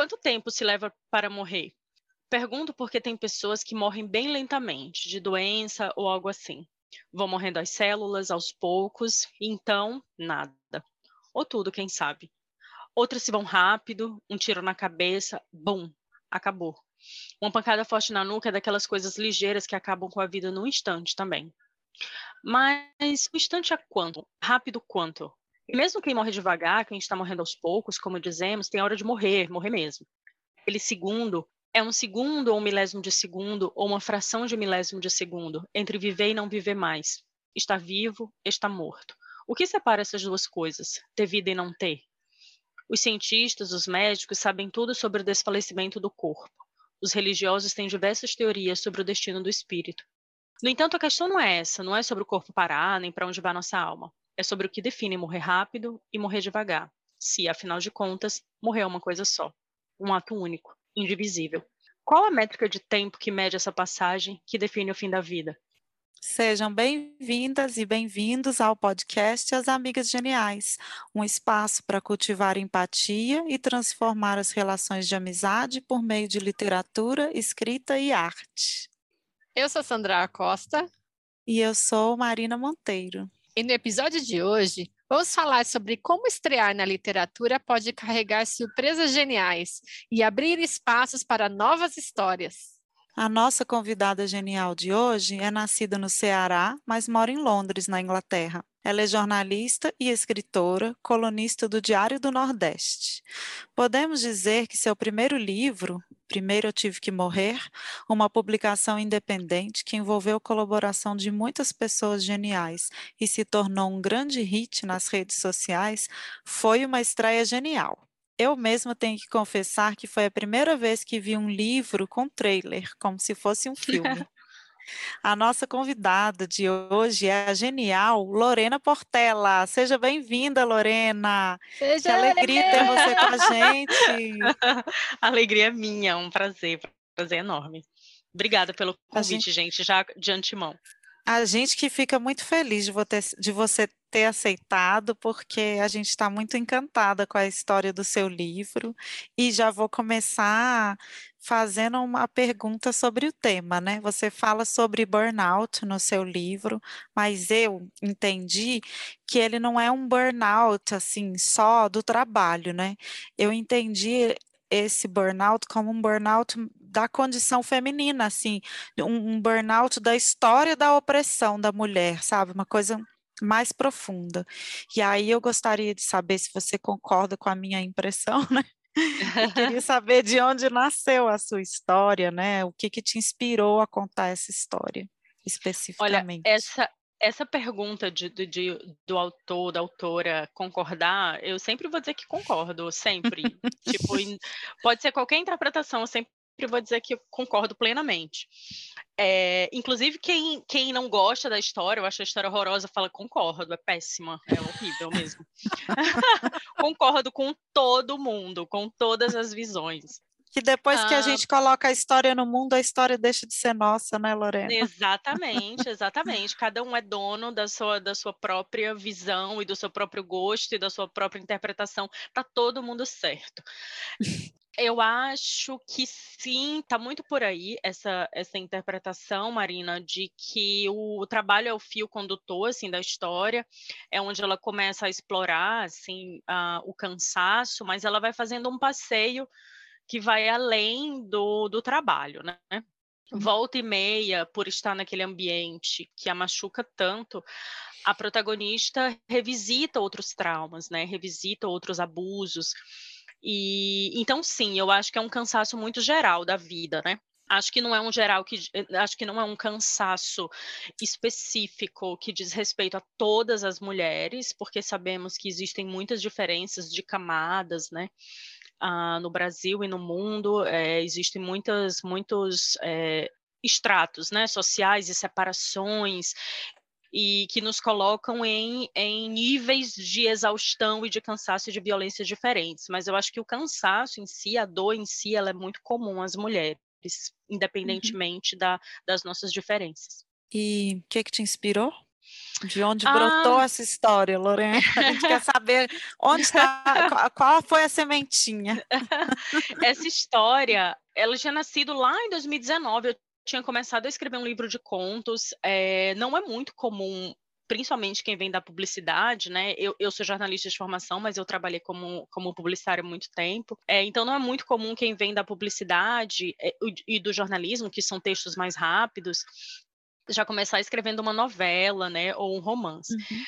quanto tempo se leva para morrer? Pergunto porque tem pessoas que morrem bem lentamente, de doença ou algo assim. Vão morrendo as células aos poucos, e então, nada. Ou tudo, quem sabe. Outras se vão rápido, um tiro na cabeça, bum, acabou. Uma pancada forte na nuca é daquelas coisas ligeiras que acabam com a vida num instante também. Mas o instante é quanto? Rápido quanto? E mesmo quem morre devagar, quem está morrendo aos poucos, como dizemos, tem hora de morrer, morrer mesmo. Aquele segundo é um segundo ou um milésimo de segundo ou uma fração de milésimo de segundo entre viver e não viver mais. Está vivo, está morto. O que separa essas duas coisas, ter vida e não ter? Os cientistas, os médicos sabem tudo sobre o desfalecimento do corpo. Os religiosos têm diversas teorias sobre o destino do espírito. No entanto, a questão não é essa, não é sobre o corpo parar, nem para onde vai nossa alma. É sobre o que define morrer rápido e morrer devagar. Se, afinal de contas, morrer é uma coisa só, um ato único indivisível. Qual a métrica de tempo que mede essa passagem que define o fim da vida? Sejam bem-vindas e bem-vindos ao podcast As Amigas Geniais, um espaço para cultivar empatia e transformar as relações de amizade por meio de literatura, escrita e arte. Eu sou Sandra Costa. E eu sou Marina Monteiro. E no episódio de hoje, Vamos falar sobre como estrear na literatura pode carregar surpresas geniais e abrir espaços para novas histórias. A nossa convidada genial de hoje é nascida no Ceará, mas mora em Londres, na Inglaterra. Ela é jornalista e escritora, colunista do Diário do Nordeste. Podemos dizer que seu primeiro livro, Primeiro Eu Tive que Morrer, uma publicação independente que envolveu a colaboração de muitas pessoas geniais e se tornou um grande hit nas redes sociais, foi uma estreia genial. Eu mesma tenho que confessar que foi a primeira vez que vi um livro com trailer, como se fosse um filme. A nossa convidada de hoje é a genial Lorena Portela. Seja bem-vinda, Lorena. Seja que alegria ter você com a gente. alegria é minha, um prazer, prazer enorme. Obrigada pelo convite, gente... gente, já de antemão. A gente que fica muito feliz de, de você ter aceitado, porque a gente está muito encantada com a história do seu livro e já vou começar fazendo uma pergunta sobre o tema, né? Você fala sobre burnout no seu livro, mas eu entendi que ele não é um burnout assim só do trabalho, né? Eu entendi esse burnout como um burnout da condição feminina, assim, um, um burnout da história da opressão da mulher, sabe? Uma coisa mais profunda. E aí eu gostaria de saber se você concorda com a minha impressão, né? Eu queria saber de onde nasceu a sua história, né? O que, que te inspirou a contar essa história especificamente? Olha, essa, essa pergunta de, de, do autor, da autora concordar, eu sempre vou dizer que concordo, sempre. tipo, pode ser qualquer interpretação, eu sempre vou dizer que concordo plenamente. É, inclusive, quem, quem não gosta da história, eu acho a história horrorosa, fala concordo, é péssima, é horrível mesmo. concordo com todo mundo, com todas as visões. Que depois ah, que a ah. gente coloca a história no mundo, a história deixa de ser nossa, né, Lorena? Exatamente, exatamente. Cada um é dono da sua, da sua própria visão e do seu próprio gosto e da sua própria interpretação. Tá todo mundo certo. Eu acho que sim, está muito por aí essa, essa interpretação, Marina, de que o, o, trabalho é o fio condutor assim da história, é onde ela começa a explorar assim a, o cansaço, mas ela vai fazendo um passeio que vai além do, do trabalho, né? Uhum. Volta e meia, por estar naquele ambiente que a machuca tanto, a protagonista revisita outros traumas, né? Revisita outros abusos e então sim, eu acho que é um cansaço muito geral da vida, né? Acho que não é um geral que acho que não é um cansaço específico que diz respeito a todas as mulheres, porque sabemos que existem muitas diferenças de camadas, né? Ah, no Brasil e no mundo é, existem muitas, muitos é, estratos né, sociais e separações e que nos colocam em, em níveis de exaustão e de cansaço e de violência diferentes. Mas eu acho que o cansaço em si, a dor em si, ela é muito comum às mulheres, uhum. independentemente uhum. da, das nossas diferenças. E o que, que te inspirou? De onde brotou ah. essa história, Lorena? A gente quer saber onde está, qual foi a sementinha. essa história, ela tinha nascido lá em 2019. Eu tinha começado a escrever um livro de contos. É, não é muito comum principalmente quem vem da publicidade, né? Eu, eu sou jornalista de formação, mas eu trabalhei como, como publicitário há muito tempo. É, então não é muito comum quem vem da publicidade é, e do jornalismo, que são textos mais rápidos, já começar escrevendo uma novela, né? Ou um romance. Uhum.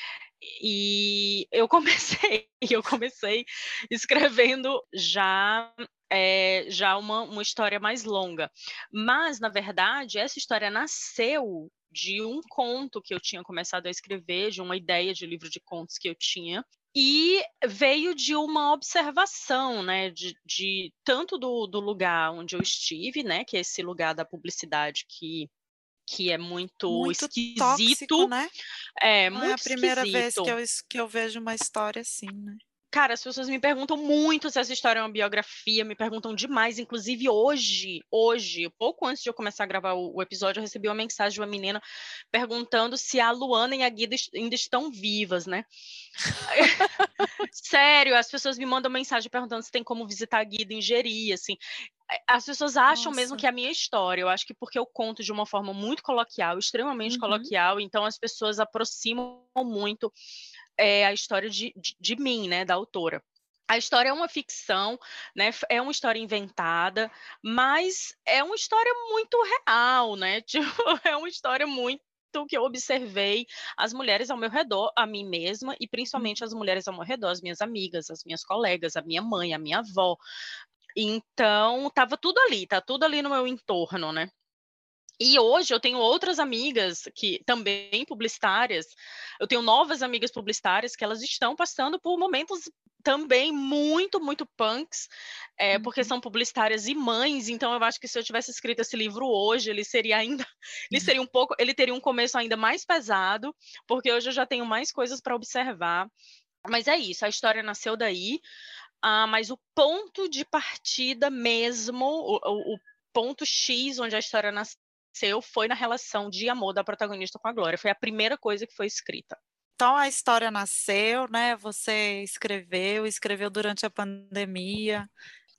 E eu comecei, eu comecei escrevendo já é, já uma, uma história mais longa. Mas, na verdade, essa história nasceu de um conto que eu tinha começado a escrever, de uma ideia de livro de contos que eu tinha, e veio de uma observação, né, de, de tanto do, do, lugar onde eu estive, né, que é esse lugar da publicidade que que é muito, muito esquisito, tóxico, né? É, Não muito é a primeira esquisito. vez que eu, que eu vejo uma história assim, né? Cara, as pessoas me perguntam muito se essa história é uma biografia, me perguntam demais. Inclusive, hoje, hoje, pouco antes de eu começar a gravar o, o episódio, eu recebi uma mensagem de uma menina perguntando se a Luana e a Guida ainda estão vivas, né? Sério, as pessoas me mandam mensagem perguntando se tem como visitar a Guida em Geri, assim. É, as pessoas acham Nossa. mesmo que é a minha história. Eu acho que porque eu conto de uma forma muito coloquial, extremamente uhum. coloquial, então as pessoas aproximam muito é, a história de, de, de mim, né, da autora. A história é uma ficção, né? É uma história inventada, mas é uma história muito real, né? Tipo, é uma história muito que eu observei as mulheres ao meu redor, a mim mesma, e principalmente uhum. as mulheres ao meu redor, as minhas amigas, as minhas colegas, a minha mãe, a minha avó. Então, tava tudo ali, tá tudo ali no meu entorno, né? E hoje eu tenho outras amigas que também publicitárias, eu tenho novas amigas publicitárias que elas estão passando por momentos também muito, muito punks, é, uhum. porque são publicitárias e mães, então eu acho que se eu tivesse escrito esse livro hoje, ele seria ainda, ele seria um pouco, ele teria um começo ainda mais pesado, porque hoje eu já tenho mais coisas para observar. Mas é isso, a história nasceu daí, ah, mas o ponto de partida mesmo, o, o, o ponto X onde a história nasceu, foi na relação de amor da protagonista com a Glória. Foi a primeira coisa que foi escrita. Então a história nasceu, né? Você escreveu, escreveu durante a pandemia,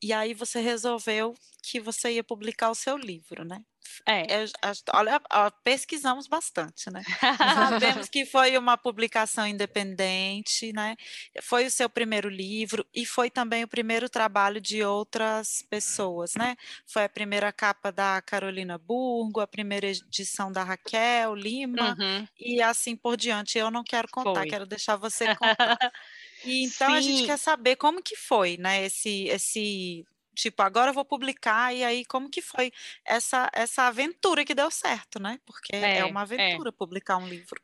e aí você resolveu que você ia publicar o seu livro, né? É. Eu, olha, pesquisamos bastante, né? Sabemos que foi uma publicação independente, né? Foi o seu primeiro livro e foi também o primeiro trabalho de outras pessoas, né? Foi a primeira capa da Carolina Burgo, a primeira edição da Raquel Lima uhum. e assim por diante. Eu não quero contar, foi. quero deixar você contar. E então Sim. a gente quer saber como que foi, né, esse, esse tipo, agora eu vou publicar, e aí como que foi essa, essa aventura que deu certo, né? Porque é, é uma é. aventura é. publicar um livro.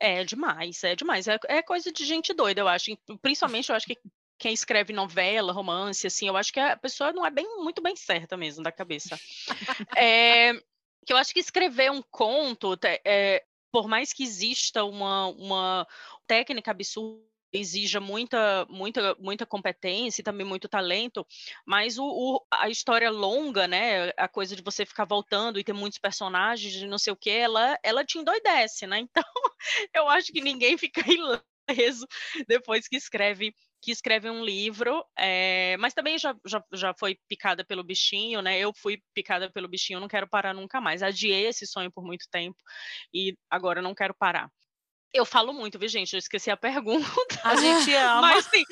É demais, é demais. É, é coisa de gente doida, eu acho. Principalmente, eu acho que quem escreve novela, romance, assim, eu acho que a pessoa não é bem muito bem certa mesmo da cabeça. é, que eu acho que escrever um conto, é, por mais que exista uma, uma técnica absurda exija muita, muita, muita competência e também muito talento, mas o, o, a história longa, né, a coisa de você ficar voltando e ter muitos personagens e não sei o que, ela, ela te endoidece, né? Então, eu acho que ninguém fica ileso depois que escreve que escreve um livro, é, mas também já, já, já foi picada pelo bichinho, né? Eu fui picada pelo bichinho, não quero parar nunca mais. Adiei esse sonho por muito tempo e agora não quero parar. Eu falo muito, viu, gente? Eu esqueci a pergunta. A gente ama. Mas sim.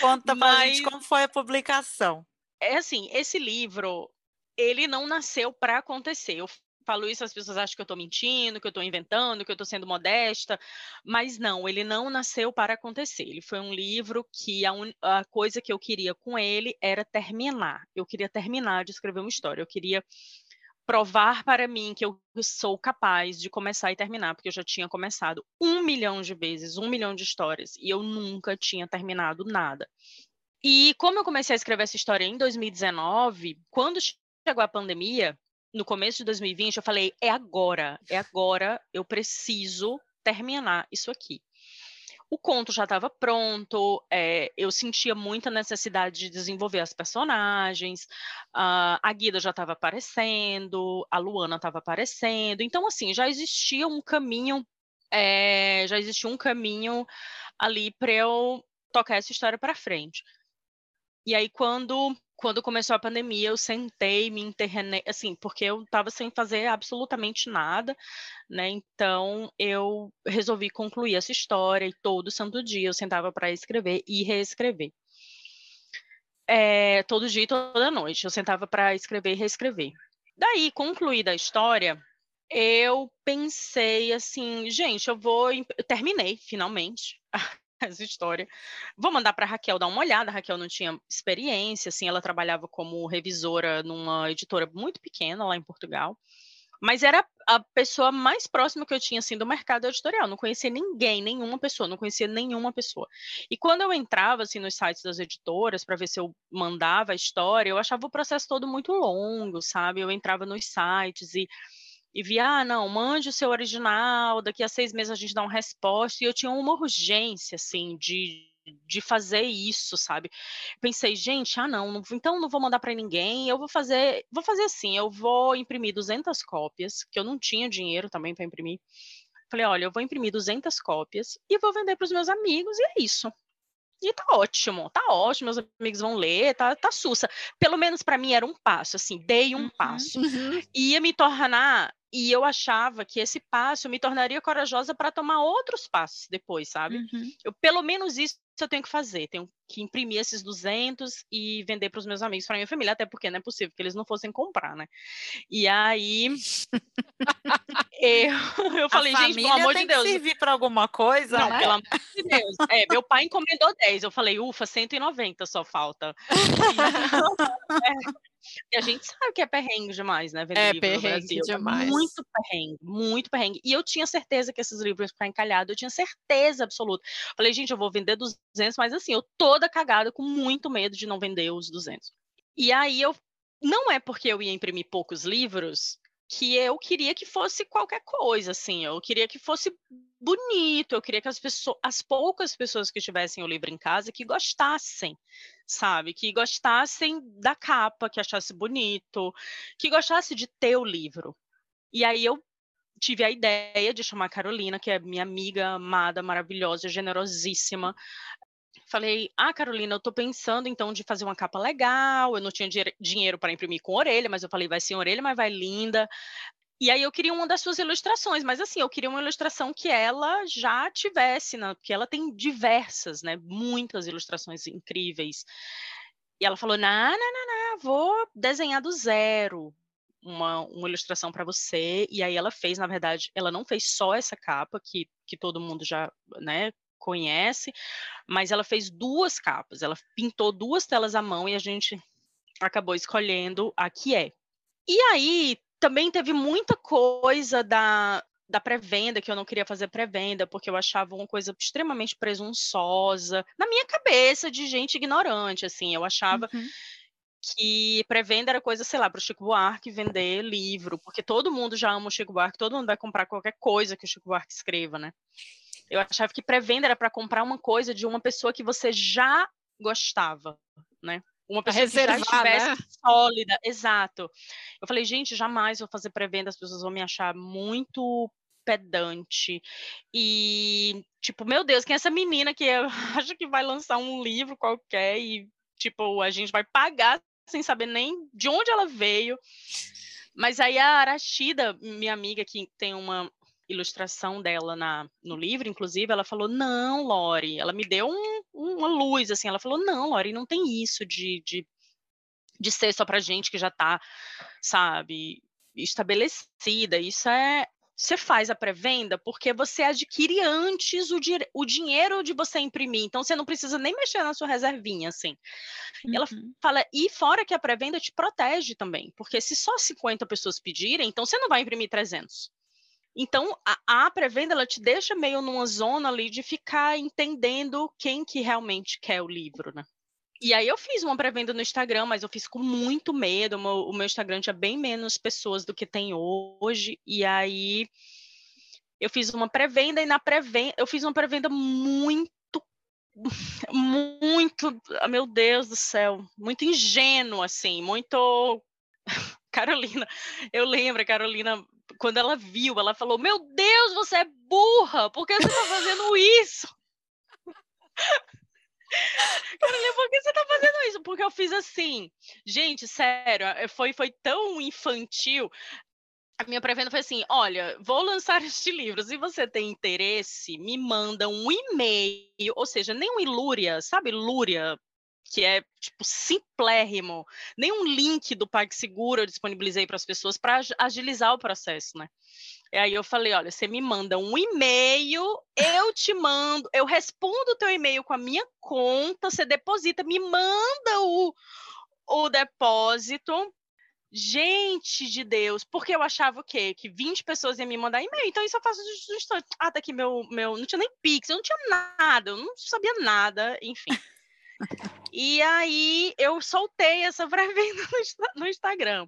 Conta pra Mas... gente como foi a publicação. É assim, esse livro, ele não nasceu para acontecer. Eu falo isso, as pessoas acham que eu estou mentindo, que eu estou inventando, que eu estou sendo modesta, mas não, ele não nasceu para acontecer. Ele foi um livro que a, un... a coisa que eu queria com ele era terminar. Eu queria terminar de escrever uma história. Eu queria provar para mim que eu sou capaz de começar e terminar, porque eu já tinha começado um milhão de vezes, um milhão de histórias, e eu nunca tinha terminado nada. E como eu comecei a escrever essa história em 2019, quando chegou a pandemia, no começo de 2020, eu falei: é agora, é agora, eu preciso terminar isso aqui. O conto já estava pronto, é, eu sentia muita necessidade de desenvolver as personagens, uh, a Guida já estava aparecendo, a Luana estava aparecendo, então assim já existia um caminho, é, já existia um caminho ali para eu tocar essa história para frente. E aí quando quando começou a pandemia, eu sentei, me internei, assim, porque eu estava sem fazer absolutamente nada, né? Então, eu resolvi concluir essa história e todo santo dia eu sentava para escrever e reescrever. É, todo dia e toda noite eu sentava para escrever e reescrever. Daí, concluída a história, eu pensei assim, gente, eu vou. Eu terminei finalmente essa história. Vou mandar para Raquel dar uma olhada. A Raquel não tinha experiência, assim, ela trabalhava como revisora numa editora muito pequena lá em Portugal. Mas era a pessoa mais próxima que eu tinha assim do mercado editorial. Não conhecia ninguém, nenhuma pessoa, não conhecia nenhuma pessoa. E quando eu entrava assim nos sites das editoras para ver se eu mandava a história, eu achava o processo todo muito longo, sabe? Eu entrava nos sites e e via, ah, não, mande o seu original, daqui a seis meses a gente dá uma resposta. E eu tinha uma urgência, assim, de, de fazer isso, sabe? Pensei, gente, ah, não, não então não vou mandar para ninguém, eu vou fazer, vou fazer assim, eu vou imprimir 200 cópias, que eu não tinha dinheiro também para imprimir. Falei, olha, eu vou imprimir 200 cópias e vou vender para os meus amigos e é isso. E tá ótimo, tá ótimo, meus amigos vão ler, tá, tá sussa. Pelo menos para mim era um passo, assim, dei um uhum, passo. Uhum. Ia me tornar e eu achava que esse passo me tornaria corajosa para tomar outros passos depois, sabe? Uhum. Eu, pelo menos isso eu tenho que fazer. Tenho que imprimir esses 200 e vender para os meus amigos, para minha família, até porque não é possível que eles não fossem comprar, né? E aí eu, eu falei, gente, pelo amor de Deus. servir para alguma coisa, não, né? pelo amor de Deus. É, meu pai encomendou 10. Eu falei, ufa, 190 só falta. é, e a gente sabe que é perrengue demais, né? Vender é livro perrengue no Brasil. É demais. Muito perrengue, muito perrengue. E eu tinha certeza que esses livros para encalhado, eu tinha certeza absoluta. Falei, gente, eu vou vender 200, mas assim, eu toda cagada, com muito medo de não vender os 200. E aí eu. Não é porque eu ia imprimir poucos livros que eu queria que fosse qualquer coisa, assim. Eu queria que fosse bonito, eu queria que as pessoas, as poucas pessoas que tivessem o livro em casa, que gostassem, sabe? Que gostassem da capa, que achasse bonito, que gostasse de ter o livro. E aí eu tive a ideia de chamar a Carolina, que é minha amiga amada, maravilhosa, generosíssima. Falei, ah, Carolina, eu estou pensando então de fazer uma capa legal. Eu não tinha dinheiro para imprimir com orelha, mas eu falei, vai ser orelha, mas vai linda. E aí eu queria uma das suas ilustrações, mas assim, eu queria uma ilustração que ela já tivesse, né? porque ela tem diversas, né? Muitas ilustrações incríveis. E ela falou: não, não, não, não, vou desenhar do zero uma, uma ilustração para você. E aí ela fez, na verdade, ela não fez só essa capa, que, que todo mundo já né, conhece, mas ela fez duas capas. Ela pintou duas telas à mão e a gente acabou escolhendo a que é. E aí também teve muita coisa da, da pré-venda, que eu não queria fazer pré-venda, porque eu achava uma coisa extremamente presunçosa, na minha cabeça, de gente ignorante, assim, eu achava uhum. que pré-venda era coisa, sei lá, para o Chico Buarque vender livro, porque todo mundo já ama o Chico Buarque, todo mundo vai comprar qualquer coisa que o Chico Buarque escreva, né? Eu achava que pré-venda era para comprar uma coisa de uma pessoa que você já gostava, né? uma pessoa que já estivesse né? sólida, exato. Eu falei, gente, jamais vou fazer pré-venda, as pessoas vão me achar muito pedante. E, tipo, meu Deus, quem é essa menina que acha que vai lançar um livro qualquer e, tipo, a gente vai pagar sem saber nem de onde ela veio. Mas aí a Arashida, minha amiga que tem uma ilustração dela na, no livro, inclusive, ela falou: não, Lori, ela me deu um, uma luz, assim, ela falou: não, Lori, não tem isso de, de, de ser só pra gente que já tá, sabe, estabelecida. Isso é. Você faz a pré-venda porque você adquire antes o, di o dinheiro de você imprimir. Então, você não precisa nem mexer na sua reservinha, assim. Uhum. E ela fala, e fora que a pré-venda te protege também. Porque se só 50 pessoas pedirem, então você não vai imprimir 300. Então, a, a pré-venda ela te deixa meio numa zona ali de ficar entendendo quem que realmente quer o livro, né? E aí eu fiz uma pré-venda no Instagram, mas eu fiz com muito medo. O meu, o meu, Instagram tinha bem menos pessoas do que tem hoje. E aí Eu fiz uma pré-venda e na pré-venda eu fiz uma pré-venda muito muito, ah, meu Deus do céu, muito ingênuo assim, muito Carolina, eu lembro, Carolina, quando ela viu, ela falou: Meu Deus, você é burra, por que você está fazendo isso? Carolina, por que você está fazendo isso? Porque eu fiz assim. Gente, sério, eh, foi, foi tão infantil. A minha pré-venda foi assim: olha, vou lançar este livro. Se você tem interesse, me manda um e-mail, ou seja, nem um ilúria, sabe, lúria, que é tipo simplérrimo, nem um link do PagSeguro eu disponibilizei para as pessoas para agilizar o processo, né? E aí eu falei, olha, você me manda um e-mail, eu te mando, eu respondo o teu e-mail com a minha conta, você deposita, me manda o, o depósito. Gente de Deus, porque eu achava o quê? Que 20 pessoas iam me mandar e-mail, então isso eu faço de instante. Ah, tá aqui meu, meu, não tinha nem Pix, eu não tinha nada, eu não sabia nada, enfim. E aí eu soltei essa pré-venda no, Instagram.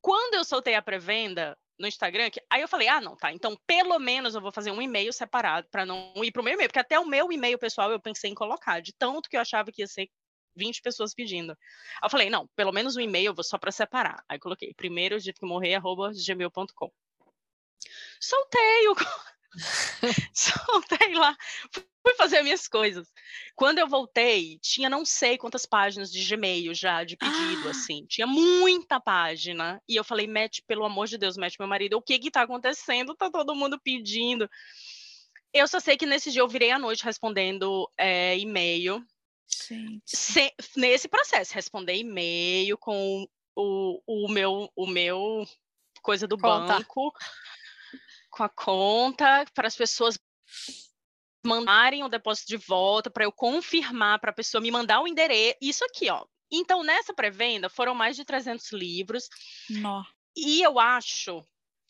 Quando eu soltei a pré-venda no Instagram, que, aí eu falei, ah, não, tá. Então, pelo menos eu vou fazer um e-mail separado para não ir pro meu e-mail, porque até o meu e-mail pessoal eu pensei em colocar, de tanto que eu achava que ia ser 20 pessoas pedindo. Aí eu falei, não, pelo menos um e-mail eu vou só para separar. Aí coloquei, primeiro de que morrer, arroba gmail.com. Soltei o soltei lá, fui fazer minhas coisas. Quando eu voltei, tinha não sei quantas páginas de Gmail já de pedido, ah. assim. Tinha muita página. E eu falei, Matt, pelo amor de Deus, Matt, meu marido, o que que tá acontecendo? Tá todo mundo pedindo. Eu só sei que nesse dia eu virei à noite respondendo é, e-mail. Se, nesse processo, responder e-mail com o, o, meu, o meu coisa do Conta. banco com a conta para as pessoas mandarem o depósito de volta, para eu confirmar para a pessoa me mandar o endereço. Isso aqui, ó. Então, nessa pré-venda, foram mais de 300 livros. Nó. E eu acho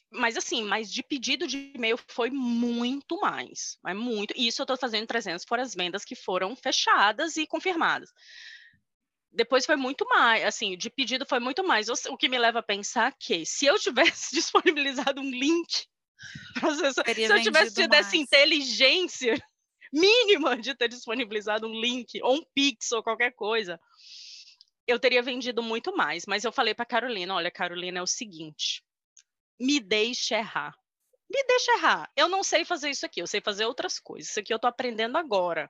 mas assim, mas de pedido de e-mail foi muito mais, é muito. E isso eu estou fazendo 300 foram as vendas que foram fechadas e confirmadas. Depois foi muito mais, assim, de pedido foi muito mais. O que me leva a pensar que se eu tivesse disponibilizado um link se eu tivesse tido mais. essa inteligência mínima de ter disponibilizado um link ou um pix ou qualquer coisa, eu teria vendido muito mais. Mas eu falei para Carolina, olha, Carolina, é o seguinte, me deixe errar. Me deixe errar. Eu não sei fazer isso aqui, eu sei fazer outras coisas. Isso aqui eu estou aprendendo agora.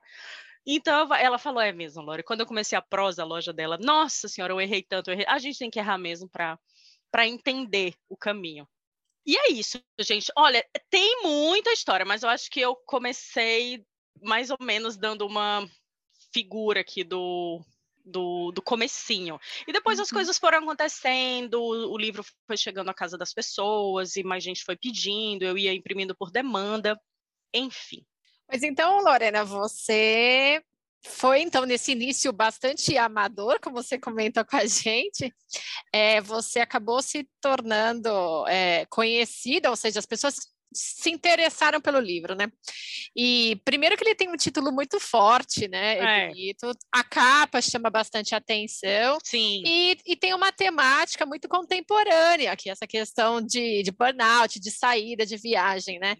Então ela falou, é mesmo, Lore. Quando eu comecei a prosa, a loja dela, nossa senhora, eu errei tanto, eu errei. A gente tem que errar mesmo para entender o caminho. E é isso, gente. Olha, tem muita história, mas eu acho que eu comecei mais ou menos dando uma figura aqui do, do, do comecinho. E depois uhum. as coisas foram acontecendo, o livro foi chegando à casa das pessoas, e mais gente foi pedindo, eu ia imprimindo por demanda, enfim. Mas então, Lorena, você foi então nesse início bastante amador, como você comenta com a gente, é, você acabou se tornando é, conhecida, ou seja, as pessoas se interessaram pelo livro, né? E primeiro que ele tem um título muito forte, né? É, é. bonito. A capa chama bastante atenção. Sim. E, e tem uma temática muito contemporânea, que é essa questão de, de burnout, de saída, de viagem, né?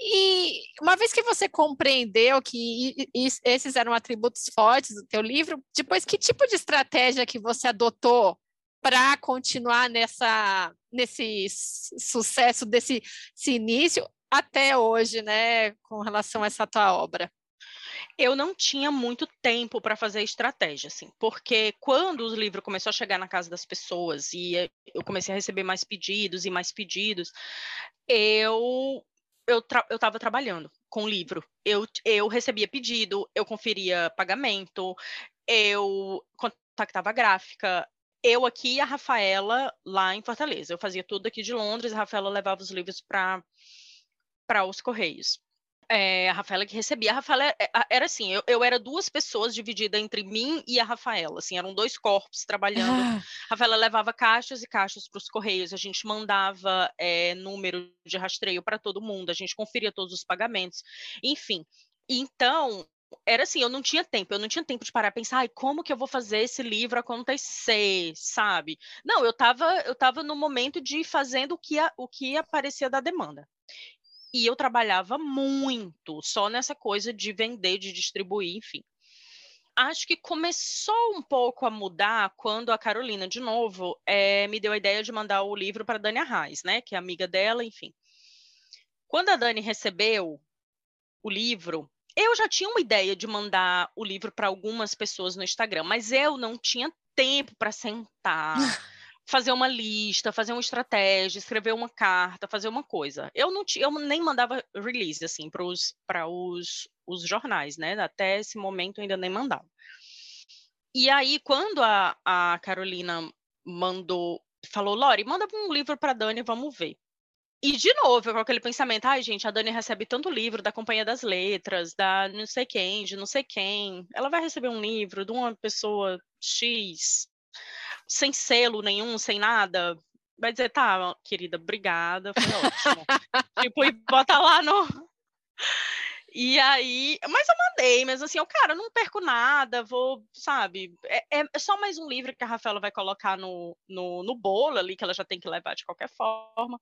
E uma vez que você compreendeu que esses eram atributos fortes do teu livro, depois que tipo de estratégia que você adotou para continuar nessa, nesse sucesso desse início até hoje, né, com relação a essa tua obra? Eu não tinha muito tempo para fazer estratégia, assim, porque quando o livro começou a chegar na casa das pessoas e eu comecei a receber mais pedidos e mais pedidos, eu eu estava trabalhando com livro. Eu, eu recebia pedido, eu conferia pagamento, eu contactava a gráfica, eu aqui e a Rafaela lá em Fortaleza. Eu fazia tudo aqui de Londres, a Rafaela levava os livros para os Correios. É, a Rafaela que recebia. A Rafaela é, era assim, eu, eu era duas pessoas divididas entre mim e a Rafaela, assim, eram dois corpos trabalhando. Ah. A Rafaela levava caixas e caixas para os Correios, a gente mandava é, número de rastreio para todo mundo, a gente conferia todos os pagamentos, enfim. Então, era assim, eu não tinha tempo, eu não tinha tempo de parar e pensar, ai, como que eu vou fazer esse livro acontecer, sabe? Não, eu estava eu tava no momento de fazendo o que, a, o que aparecia da demanda. e eu trabalhava muito só nessa coisa de vender, de distribuir, enfim. Acho que começou um pouco a mudar quando a Carolina, de novo, é, me deu a ideia de mandar o livro para Dani Arraes, né, que é amiga dela, enfim. Quando a Dani recebeu o livro, eu já tinha uma ideia de mandar o livro para algumas pessoas no Instagram, mas eu não tinha tempo para sentar, fazer uma lista, fazer uma estratégia, escrever uma carta, fazer uma coisa. Eu não tinha, eu nem mandava release assim para os para os, os jornais, né? Até esse momento eu ainda nem mandava. E aí quando a, a Carolina mandou, falou, Lori, manda um livro para Dani, vamos ver. E, de novo, com aquele pensamento, ai, gente, a Dani recebe tanto livro da Companhia das Letras, da não sei quem, de não sei quem. Ela vai receber um livro de uma pessoa X, sem selo nenhum, sem nada. Vai dizer, tá, querida, obrigada, foi ótimo. tipo, e bota lá no. E aí, mas eu mandei, mas assim, eu, cara, não perco nada, vou, sabe? É, é só mais um livro que a Rafaela vai colocar no, no, no bolo ali, que ela já tem que levar de qualquer forma.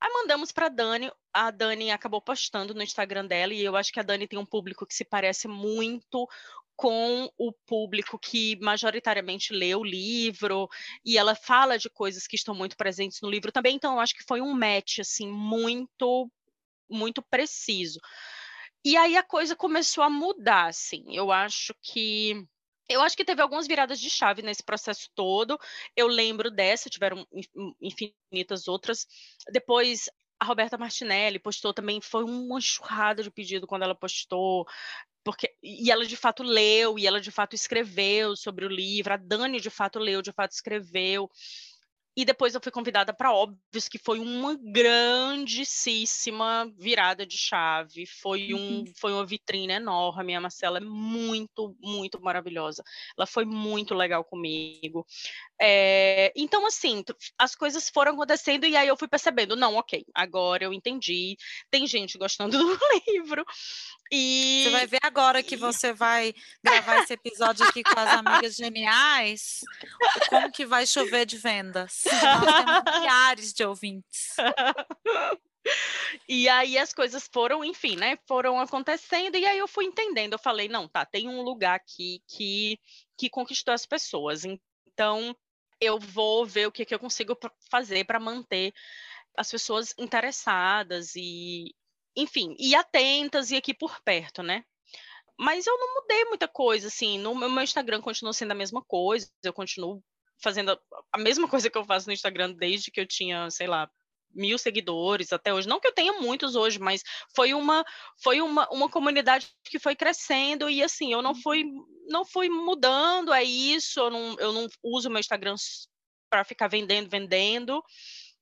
Aí mandamos para Dani, a Dani acabou postando no Instagram dela e eu acho que a Dani tem um público que se parece muito com o público que majoritariamente lê o livro e ela fala de coisas que estão muito presentes no livro também, então eu acho que foi um match assim muito muito preciso. E aí a coisa começou a mudar, assim. Eu acho que eu acho que teve algumas viradas de chave nesse processo todo. Eu lembro dessa, tiveram infinitas outras. Depois, a Roberta Martinelli postou também, foi uma enxurrada de pedido quando ela postou. Porque, e ela de fato leu, e ela de fato escreveu sobre o livro, a Dani de fato leu, de fato escreveu. E depois eu fui convidada para Óbvios, que foi uma grandíssima virada de chave. Foi, um, uhum. foi uma vitrine enorme. A Marcela é muito, muito maravilhosa. Ela foi muito legal comigo. É, então, assim, as coisas foram acontecendo e aí eu fui percebendo, não, ok, agora eu entendi. Tem gente gostando do livro. E... Você vai ver agora que você vai gravar esse episódio aqui com as amigas geniais, como que vai chover de vendas. Nós temos milhares de ouvintes. E aí as coisas foram, enfim, né? Foram acontecendo e aí eu fui entendendo. Eu falei, não, tá, tem um lugar aqui que que conquistou as pessoas. Então eu vou ver o que, que eu consigo fazer para manter as pessoas interessadas e, enfim, e atentas e aqui por perto, né? Mas eu não mudei muita coisa, assim, no meu Instagram continua sendo a mesma coisa, eu continuo fazendo a mesma coisa que eu faço no Instagram desde que eu tinha, sei lá, mil seguidores até hoje. Não que eu tenha muitos hoje, mas foi uma foi uma, uma comunidade que foi crescendo e assim, eu não fui não fui mudando, é isso, eu não, eu não uso meu Instagram para ficar vendendo, vendendo.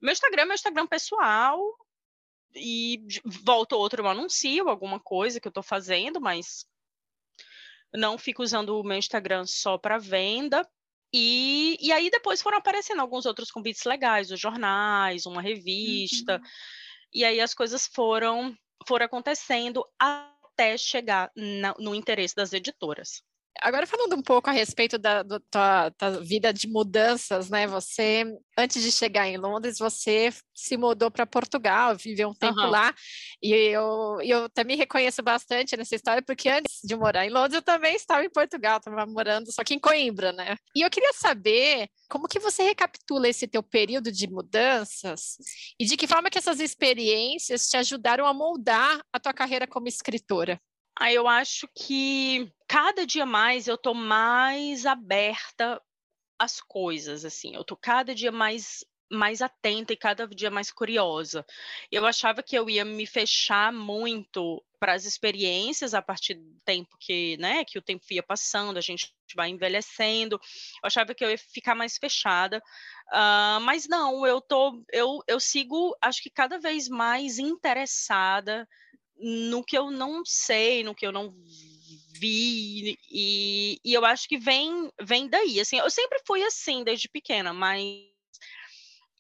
Meu Instagram é meu Instagram pessoal, e volta ou outro eu anuncio alguma coisa que eu estou fazendo, mas não fico usando o meu Instagram só para venda. E, e aí depois foram aparecendo alguns outros convites legais, os jornais, uma revista. Uhum. E aí as coisas foram, foram acontecendo até chegar na, no interesse das editoras. Agora falando um pouco a respeito da, da tua, tua, vida de mudanças, né? Você, antes de chegar em Londres, você se mudou para Portugal, viveu um tempo uhum. lá, e eu, eu até me reconheço bastante nessa história, porque antes de morar em Londres, eu também estava em Portugal, estava morando só que em Coimbra, né? E eu queria saber como que você recapitula esse teu período de mudanças e de que forma que essas experiências te ajudaram a moldar a tua carreira como escritora. Ah, eu acho que cada dia mais eu tô mais aberta às coisas, assim. Eu tô cada dia mais mais atenta e cada dia mais curiosa. Eu achava que eu ia me fechar muito para as experiências a partir do tempo que, né, que o tempo ia passando, a gente vai envelhecendo. Eu achava que eu ia ficar mais fechada, uh, mas não. Eu tô, eu, eu sigo, acho que cada vez mais interessada no que eu não sei, no que eu não vi, e, e eu acho que vem, vem daí, assim, eu sempre fui assim desde pequena, mas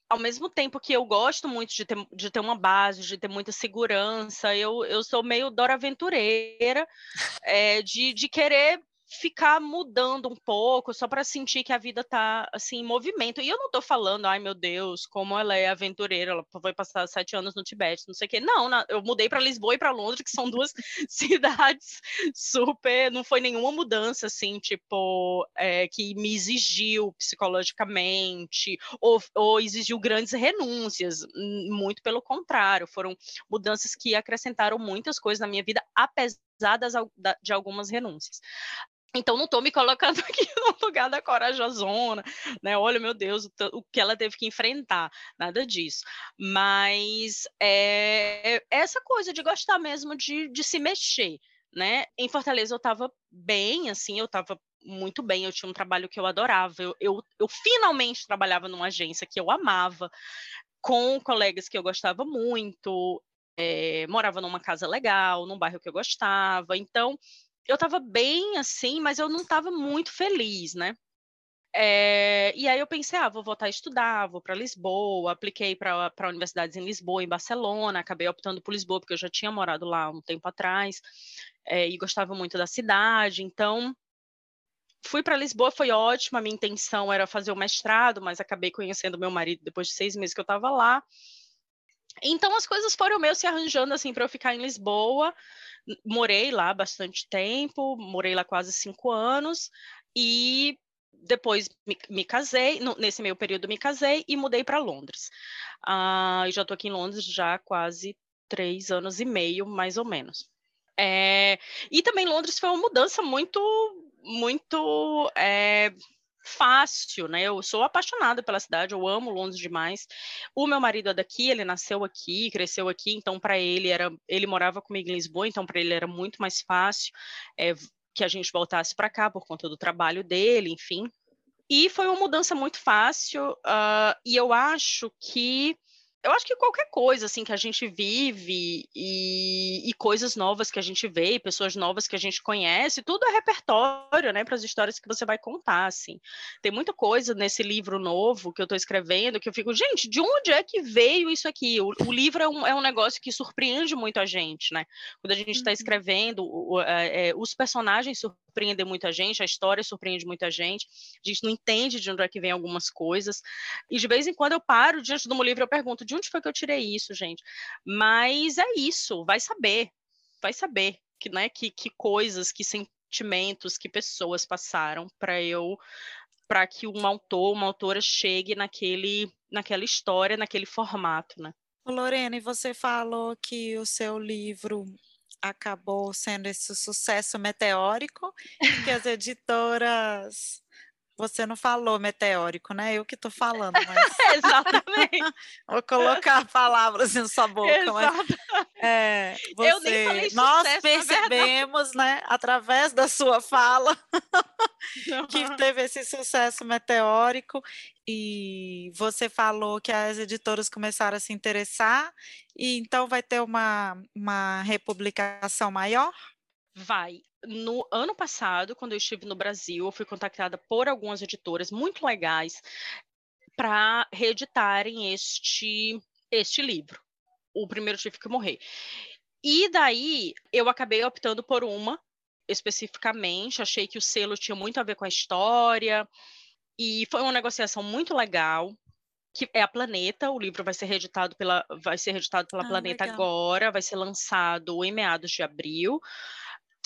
ao mesmo tempo que eu gosto muito de ter, de ter uma base, de ter muita segurança, eu, eu sou meio Dora Aventureira, é, de, de querer ficar mudando um pouco, só para sentir que a vida tá assim em movimento. E eu não tô falando, ai meu Deus, como ela é aventureira, ela foi passar sete anos no Tibete, não sei o quê. Não, eu mudei para Lisboa e para Londres, que são duas cidades super. Não foi nenhuma mudança assim, tipo, é, que me exigiu psicologicamente ou, ou exigiu grandes renúncias. Muito pelo contrário, foram mudanças que acrescentaram muitas coisas na minha vida, apesar de algumas renúncias. Então, não estou me colocando aqui no lugar da corajosona, né? Olha, meu Deus, o, que ela teve que enfrentar, nada disso. Mas é, essa coisa de gostar mesmo de, de se mexer, né? Em Fortaleza eu estava bem, assim, eu estava muito bem, eu tinha um trabalho que eu adorava, eu, eu, eu finalmente trabalhava numa agência que eu amava, com colegas que eu gostava muito, é, morava numa casa legal, num bairro que eu gostava, então eu estava bem assim, mas eu não estava muito feliz, né? É, e aí eu pensei, ah, vou voltar a estudar, vou para Lisboa, apliquei para universidades em Lisboa, em Barcelona, acabei optando por Lisboa, porque eu já tinha morado lá um tempo atrás, é, e gostava muito da cidade, então fui para Lisboa, foi ótimo, a minha intenção era fazer o mestrado, mas acabei conhecendo meu marido depois de seis meses que eu estava lá, então as coisas foram meio se arranjando assim para eu ficar em Lisboa, morei lá bastante tempo, morei lá quase cinco anos e depois me, me casei, no, nesse meio período me casei e mudei para Londres. Uh, já estou aqui em Londres já quase três anos e meio, mais ou menos. É, e também Londres foi uma mudança muito, muito é, fácil, né? Eu sou apaixonada pela cidade, eu amo Londres demais. O meu marido é daqui, ele nasceu aqui, cresceu aqui, então para ele era, ele morava comigo em Lisboa, então para ele era muito mais fácil é, que a gente voltasse para cá por conta do trabalho dele, enfim. E foi uma mudança muito fácil, uh, e eu acho que eu acho que qualquer coisa assim que a gente vive e, e, coisas novas que a gente vê, e pessoas novas que a gente conhece, tudo é repertório, né, para as histórias que você vai contar, assim. Tem muita coisa nesse livro novo que eu estou escrevendo que eu fico, gente, de onde é que veio isso aqui? O, o livro é um, é um, negócio que surpreende muito a gente, né? Quando a gente está uhum. escrevendo, o, é, é, os personagens surpreendem muito a gente, a história surpreende muito a gente, a gente não entende de onde é que vem algumas coisas, e de vez em quando eu paro diante do meu livro e eu pergunto, de onde foi que eu tirei isso, gente? Mas é isso, vai saber, vai saber que, né, que, que coisas, que sentimentos, que pessoas passaram para eu para que um autor, uma autora chegue naquele, naquela história, naquele formato, né? Lorena, e você falou que o seu livro acabou sendo esse sucesso meteórico, que as editoras você não falou meteórico, né? Eu que estou falando, mas. Exatamente. Vou colocar palavras em sua boca. Exato. Mas, é, você... Eu nem falei sucesso, Nós percebemos, né, através da sua fala, que teve esse sucesso meteórico. E você falou que as editoras começaram a se interessar, e então vai ter uma, uma republicação maior? Vai no ano passado, quando eu estive no Brasil, eu fui contactada por algumas editoras muito legais para reeditarem este, este livro. O primeiro tive que morrer. E daí eu acabei optando por uma especificamente, achei que o selo tinha muito a ver com a história, e foi uma negociação muito legal, que é a Planeta, o livro vai ser reeditado pela, vai ser reeditado pela ah, Planeta legal. agora, vai ser lançado em meados de abril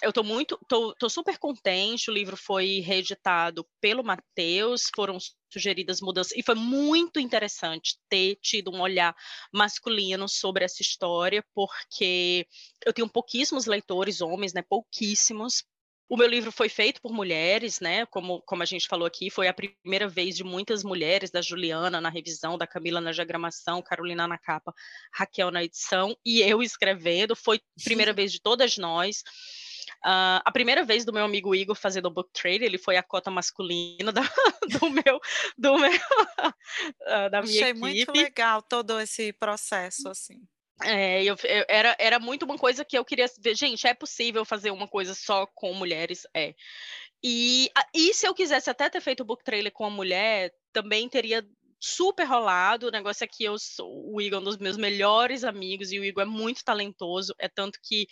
eu estou muito, tô, tô, super contente. O livro foi reeditado pelo Matheus, foram sugeridas mudanças, e foi muito interessante ter tido um olhar masculino sobre essa história, porque eu tenho pouquíssimos leitores homens, né? Pouquíssimos. O meu livro foi feito por mulheres, né? Como, como a gente falou aqui, foi a primeira vez de muitas mulheres, da Juliana na revisão, da Camila na diagramação, Carolina na capa, Raquel na edição, e eu escrevendo. Foi a primeira vez de todas nós. Uh, a primeira vez do meu amigo Igor fazendo o book trade, ele foi a cota masculina da, do meu, do meu uh, da minha Achei equipe. muito legal todo esse processo, assim. É, eu, eu, era, era muito uma coisa que eu queria ver. Gente, é possível fazer uma coisa só com mulheres? É. E, e se eu quisesse até ter feito o book trailer com a mulher, também teria super rolado. O negócio é que eu sou, o Igor é um dos meus melhores amigos e o Igor é muito talentoso. É tanto que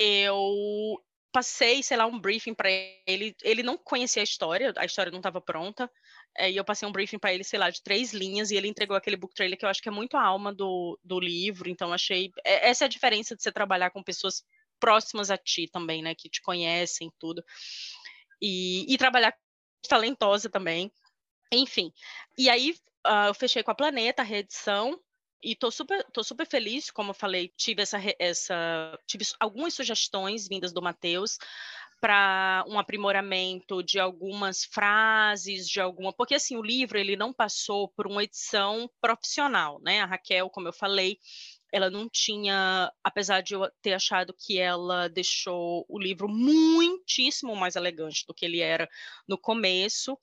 eu passei, sei lá, um briefing para ele. Ele não conhecia a história, a história não estava pronta. É, e eu passei um briefing para ele, sei lá, de três linhas, e ele entregou aquele book trailer que eu acho que é muito a alma do, do livro. Então, achei. É, essa é a diferença de você trabalhar com pessoas próximas a ti também, né? Que te conhecem, tudo. E, e trabalhar talentosa também. Enfim. E aí, uh, eu fechei com a Planeta, a reedição. E tô super, tô super feliz, como eu falei, tive essa, essa tive algumas sugestões vindas do Matheus para um aprimoramento de algumas frases, de alguma, porque assim o livro ele não passou por uma edição profissional, né? A Raquel, como eu falei, ela não tinha, apesar de eu ter achado que ela deixou o livro muitíssimo mais elegante do que ele era no começo,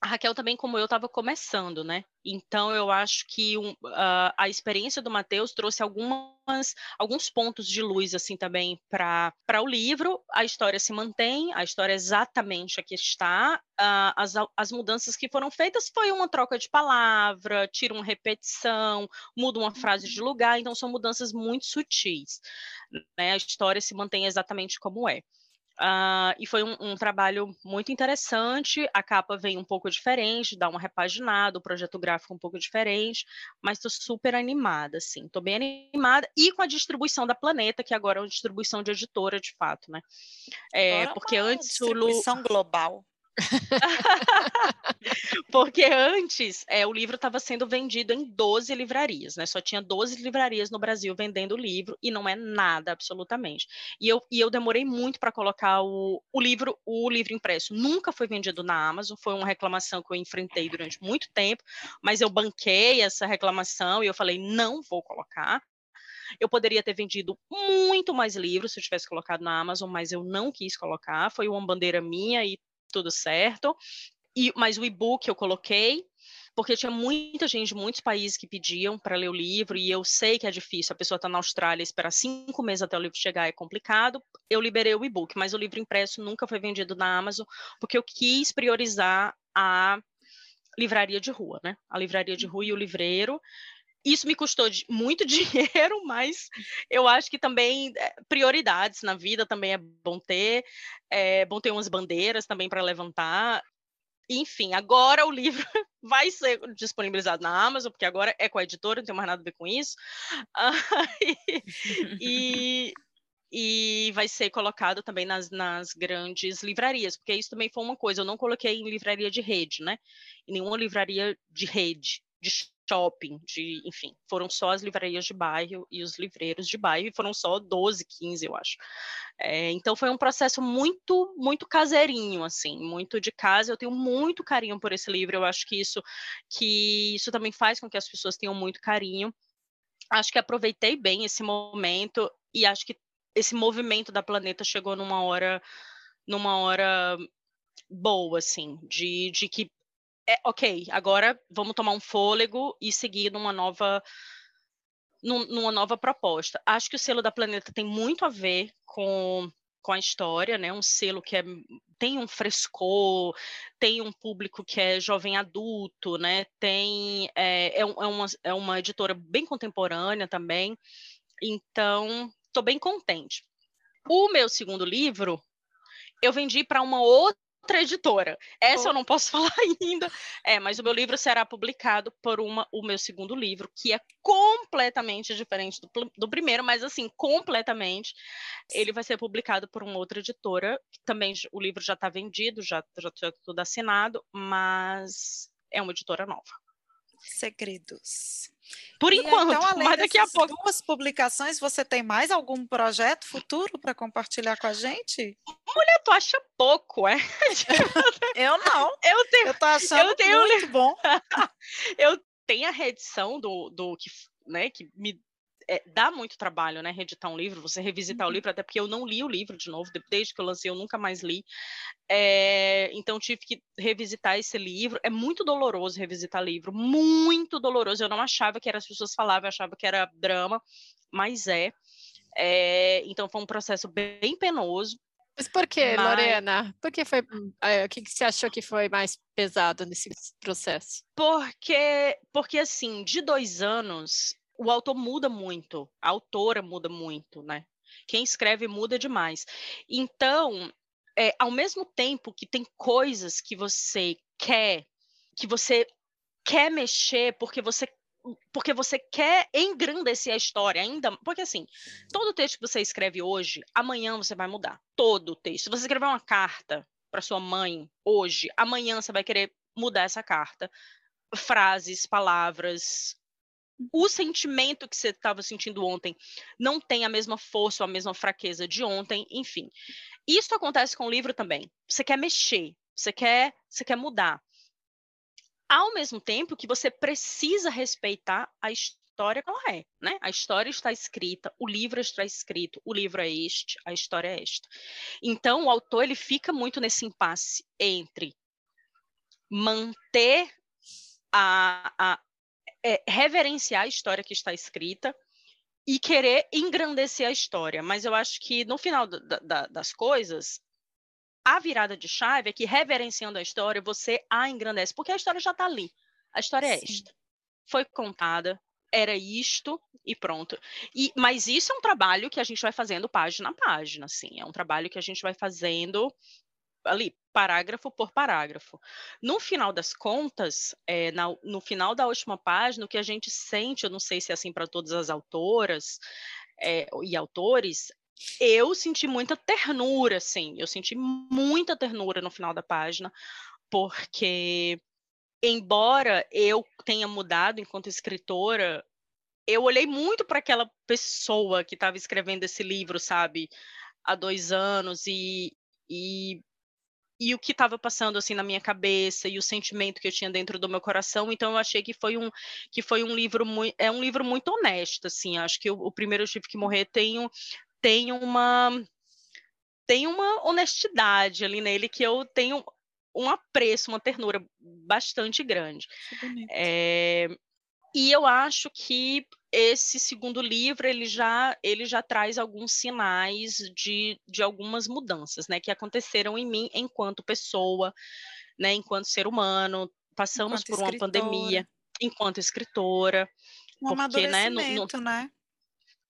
a Raquel também, como eu, estava começando, né? Então, eu acho que um, uh, a experiência do Matheus trouxe algumas, alguns pontos de luz, assim, também para o livro. A história se mantém, a história é exatamente aqui está. Uh, as, as mudanças que foram feitas foi uma troca de palavra, tira uma repetição, muda uma frase de uhum. lugar, então são mudanças muito sutis. Né? A história se mantém exatamente como é. Uh, e foi um, um, trabalho muito interessante. A capa vem um pouco diferente, dá uma repaginada, o projeto gráfico um pouco diferente, mas estou super animada, assim. Estou bem animada e com a distribuição da Planeta, que agora é uma distribuição de editora, de fato, né? É, porque antes distribuição o Lu... global. Porque antes é, o livro estava sendo vendido em 12 livrarias, né? Só tinha 12 livrarias no Brasil vendendo o livro e não é nada, absolutamente. E eu, e eu demorei muito para colocar o, o livro, o livro impresso. Nunca foi vendido na Amazon, foi uma reclamação que eu enfrentei durante muito tempo, mas eu banquei essa reclamação e eu falei, não vou colocar. Eu poderia ter vendido muito mais livros se eu tivesse colocado na Amazon, mas eu não quis colocar. Foi uma bandeira minha e tudo certo. E, mas o e-book eu coloquei, porque tinha muita gente de muitos países que pediam para ler o livro, e eu sei que é difícil, a pessoa está na Austrália, esperar cinco meses até o livro chegar é complicado. Eu liberei o e-book, mas o livro impresso nunca foi vendido na Amazon, porque eu quis priorizar a livraria de rua, né? A livraria de rua e o livreiro. Isso me custou muito dinheiro, mas eu acho que também eh, prioridades na vida também é bom ter. É bom ter umas bandeiras também para levantar. Enfim, agora o livro vai ser disponibilizado na Amazon, porque agora é com a editora, não tem mais nada a ver com isso. e, e vai ser colocado também nas, nas, grandes livrarias, porque isso também foi uma coisa, eu não coloquei em livraria de rede, né? Em nenhuma livraria de rede, de shopping, de, enfim, foram só as livrarias de bairro e os livreiros de bairro, e foram só 12, 15, eu acho. É, então foi um processo muito, muito caseirinho, assim, muito de casa. Eu tenho muito carinho por esse livro. Eu acho que isso, que isso também faz com que as pessoas tenham muito carinho. Acho que aproveitei bem esse momento e acho que esse movimento da planeta chegou numa hora, numa hora boa, assim, de, de que é, ok, agora vamos tomar um fôlego e seguir numa nova numa nova proposta. Acho que o selo da Planeta tem muito a ver com, com a história, né? Um selo que é, tem um frescor, tem um público que é jovem adulto, né? Tem é, é, é uma, é uma editora bem contemporânea também. Então, estou bem contente. O meu segundo livro eu vendi para uma outra outra editora. Essa oh. eu não posso falar ainda. É, mas o meu livro será publicado por uma, o meu segundo livro, que é completamente diferente do, do primeiro, mas assim, completamente. Ele vai ser publicado por uma outra editora, que também o livro já está vendido, já já está tudo assinado, mas é uma editora nova. Segredos. Por e enquanto, então, além mas daqui a pouco. duas publicações, você tem mais algum projeto futuro para compartilhar com a gente? Mulher, tu acha pouco, é? eu não. Eu tenho. Eu tô achando eu tenho, muito bom. eu tenho a reedição do, do que, né, que me é, dá muito trabalho, né, reeditar um livro, você revisitar uhum. o livro, até porque eu não li o livro de novo, desde que eu lancei eu nunca mais li, é, então tive que revisitar esse livro, é muito doloroso revisitar livro, muito doloroso, eu não achava que era, as pessoas falavam, eu achava que era drama, mas é, é então foi um processo bem penoso, mas por que, Mas... Lorena? Por que foi. É, o que, que você achou que foi mais pesado nesse processo? Porque, porque assim, de dois anos, o autor muda muito, a autora muda muito, né? Quem escreve muda demais. Então, é, ao mesmo tempo que tem coisas que você quer, que você quer mexer porque você porque você quer engrandecer a história ainda, porque assim, todo texto que você escreve hoje, amanhã você vai mudar. Todo o texto. Se você escrever uma carta para sua mãe hoje, amanhã você vai querer mudar essa carta. Frases, palavras, o sentimento que você estava sentindo ontem não tem a mesma força a mesma fraqueza de ontem, enfim. Isso acontece com o livro também. Você quer mexer, você quer, você quer mudar. Ao mesmo tempo que você precisa respeitar a história que ela é, né? A história está escrita, o livro está escrito, o livro é este, a história é esta. Então, o autor ele fica muito nesse impasse entre manter a, a, é, reverenciar a história que está escrita e querer engrandecer a história. Mas eu acho que no final da, da, das coisas, a virada de chave é que reverenciando a história, você a engrandece, porque a história já está ali. A história é Sim. esta. Foi contada, era isto e pronto. E, mas isso é um trabalho que a gente vai fazendo página a página, assim. É um trabalho que a gente vai fazendo ali, parágrafo por parágrafo. No final das contas, é, na, no final da última página, o que a gente sente, eu não sei se é assim para todas as autoras é, e autores, eu senti muita ternura, assim, eu senti muita ternura no final da página, porque embora eu tenha mudado enquanto escritora, eu olhei muito para aquela pessoa que estava escrevendo esse livro, sabe, há dois anos e, e e o que estava passando assim na minha cabeça e o sentimento que eu tinha dentro do meu coração. Então eu achei que foi um que foi um livro muito é um livro muito honesto assim. Acho que o, o primeiro eu tive que morrer tem um, tem uma tem uma honestidade ali nele que eu tenho um apreço, uma ternura bastante grande. É, e eu acho que esse segundo livro ele já ele já traz alguns sinais de, de algumas mudanças, né, que aconteceram em mim enquanto pessoa, né, enquanto ser humano, passamos enquanto por uma escritora. pandemia, enquanto escritora, um porque, né, no, no, né?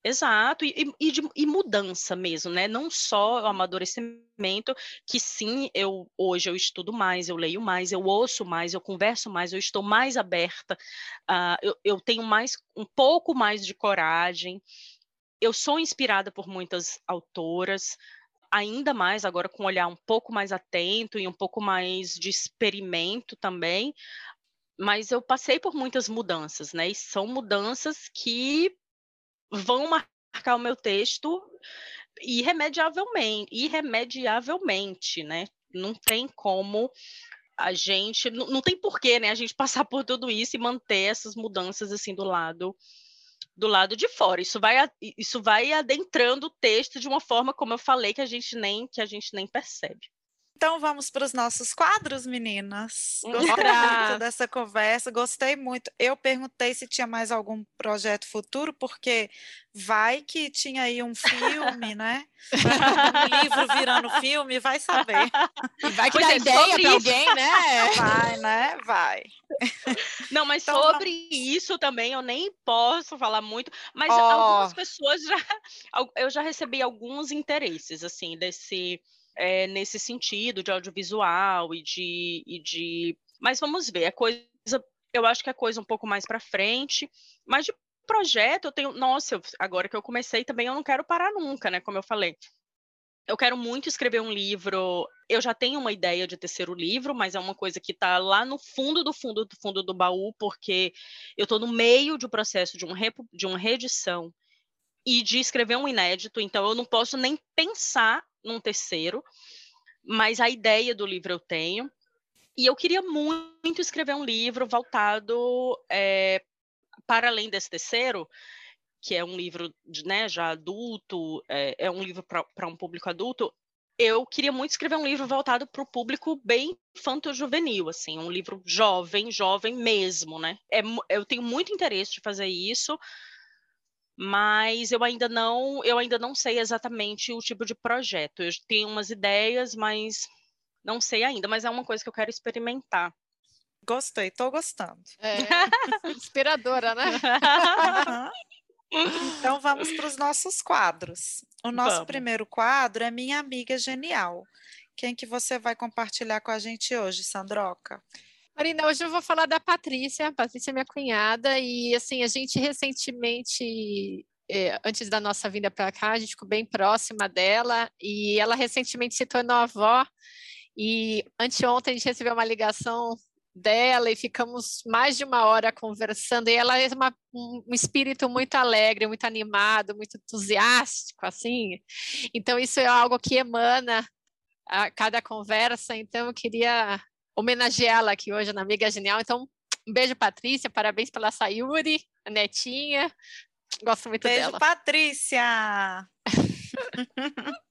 Exato, e, e, de, e, mudança mesmo, né? Não só o amadurecimento, que sim, eu hoje eu estudo mais, eu leio mais, eu ouço mais, eu converso mais, eu estou mais aberta, uh, eu, eu tenho mais um pouco mais de coragem. Eu sou inspirada por muitas autoras, ainda mais agora com um olhar um pouco mais atento e um pouco mais de experimento também. Mas eu passei por muitas mudanças, né? E são mudanças que vão marcar o meu texto irremediavelmente, irremediavelmente, né? Não tem como a gente, não, não tem porquê, né, a gente passar por tudo isso e manter essas mudanças assim do lado do lado de fora. Isso vai isso vai adentrando o texto de uma forma como eu falei que a gente nem que a gente nem percebe. Então vamos para os nossos quadros, meninas. Gostei muito dessa conversa, gostei muito. Eu perguntei se tinha mais algum projeto futuro, porque vai que tinha aí um filme, né? um livro virando filme, vai saber. E vai que dá é, ideia para alguém, né? Vai, né? Vai. Não, mas então, sobre vamos... isso também eu nem posso falar muito, mas oh. algumas pessoas já eu já recebi alguns interesses assim desse é, nesse sentido de audiovisual e de, e de. Mas vamos ver, a coisa. Eu acho que a coisa um pouco mais para frente, mas de projeto eu tenho. Nossa, eu, agora que eu comecei também eu não quero parar nunca, né? Como eu falei. Eu quero muito escrever um livro. Eu já tenho uma ideia de terceiro livro, mas é uma coisa que está lá no fundo do fundo do fundo do baú, porque eu estou no meio de um processo de, um de uma reedição e de escrever um inédito, então eu não posso nem pensar num terceiro, mas a ideia do livro eu tenho. E eu queria muito escrever um livro voltado é, para além desse terceiro, que é um livro né, já adulto, é, é um livro para um público adulto. Eu queria muito escrever um livro voltado para o público bem infanto-juvenil, assim, um livro jovem, jovem mesmo, né? É, eu tenho muito interesse de fazer isso, mas eu ainda não eu ainda não sei exatamente o tipo de projeto. Eu tenho umas ideias, mas não sei ainda, mas é uma coisa que eu quero experimentar. Gostei, tô gostando. É, inspiradora, né? Então vamos para os nossos quadros. O nosso vamos. primeiro quadro é Minha Amiga Genial. Quem que você vai compartilhar com a gente hoje, Sandroca? Marina, hoje eu vou falar da Patrícia. Patrícia é minha cunhada e assim a gente recentemente é, antes da nossa vinda para cá, a gente ficou bem próxima dela e ela recentemente se tornou avó. E anteontem a gente recebeu uma ligação dela e ficamos mais de uma hora conversando. E ela é uma, um espírito muito alegre, muito animado, muito entusiástico, assim. Então, isso é algo que emana a cada conversa. Então, eu queria homenageá-la aqui hoje na Amiga Genial. Então, um beijo, Patrícia. Parabéns pela Sayuri, a netinha. Gosto muito beijo, dela. Beijo, Patrícia!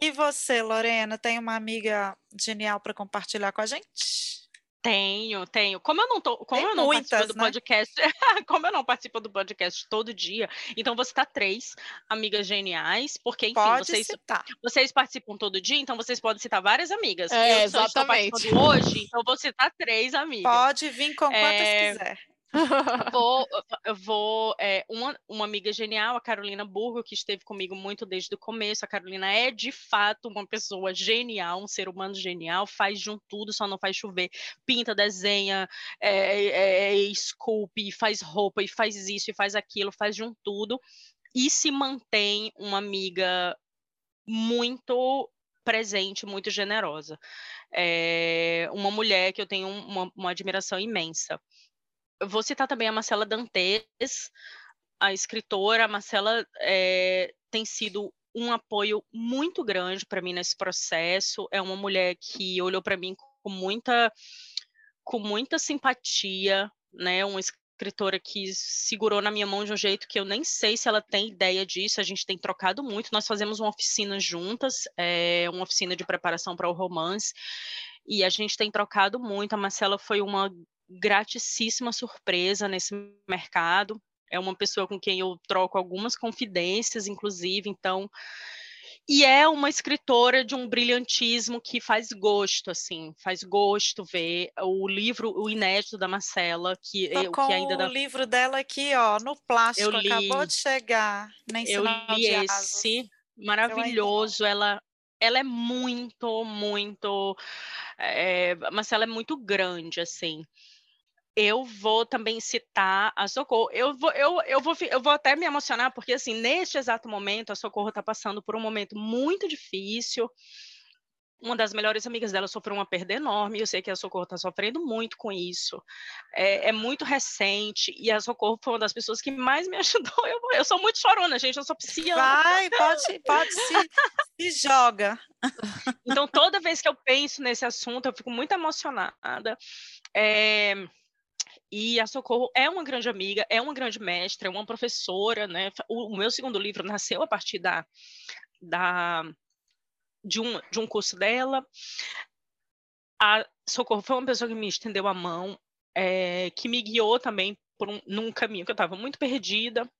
e você, Lorena, tem uma amiga genial para compartilhar com a gente? Tenho, tenho. Como eu não tô, como Tem eu não muitas, participo do né? podcast, como eu não participo do podcast todo dia, então você tá três amigas geniais, porque enfim, Pode vocês citar. vocês participam todo dia, então vocês podem citar várias amigas. É, eu exatamente. hoje, então vou citar três amigas. Pode vir com quantas é... quiser vou, vou é, uma, uma amiga genial, a Carolina Burgo, que esteve comigo muito desde o começo. A Carolina é de fato uma pessoa genial, um ser humano genial, faz de um tudo, só não faz chover, pinta, desenha, é, é, é esculpe, faz roupa e faz isso e faz aquilo, faz de um tudo e se mantém uma amiga muito presente, muito generosa. É uma mulher que eu tenho uma, uma admiração imensa vou citar também a Marcela Dantes, a escritora. A Marcela é, tem sido um apoio muito grande para mim nesse processo. É uma mulher que olhou para mim com muita, com muita simpatia, né? Uma escritora que segurou na minha mão de um jeito que eu nem sei se ela tem ideia disso. A gente tem trocado muito. Nós fazemos uma oficina juntas, é, uma oficina de preparação para o romance. E a gente tem trocado muito. A Marcela foi uma gratíssima surpresa nesse mercado. É uma pessoa com quem eu troco algumas confidências, inclusive, então. E é uma escritora de um brilhantismo que faz gosto, assim, faz gosto ver o livro, o inédito da Marcela, que, com que ainda o livro dela aqui, ó, no plástico, li, acabou de chegar. Nem eu li esse, maravilhoso. Ela, ela é muito, muito. É, Marcela é muito grande, assim eu vou também citar a Socorro. Eu vou, eu, eu, vou, eu vou até me emocionar, porque assim, neste exato momento, a Socorro está passando por um momento muito difícil. Uma das melhores amigas dela sofreu uma perda enorme, eu sei que a Socorro está sofrendo muito com isso. É, é, muito recente, e a Socorro foi uma das pessoas que mais me ajudou. Eu, eu sou muito chorona, gente, eu sou psiquiatra. Vai, pode, pode se, se joga. Então, toda vez que eu penso nesse assunto, eu fico muito emocionada. É, e a Socorro é uma grande amiga, é uma grande mestra, é uma professora, né? O, o meu segundo livro nasceu a partir da, da de, um, de um curso dela. A Socorro foi uma pessoa que me estendeu a mão, é, que me guiou também por um, num caminho que eu estava muito perdida.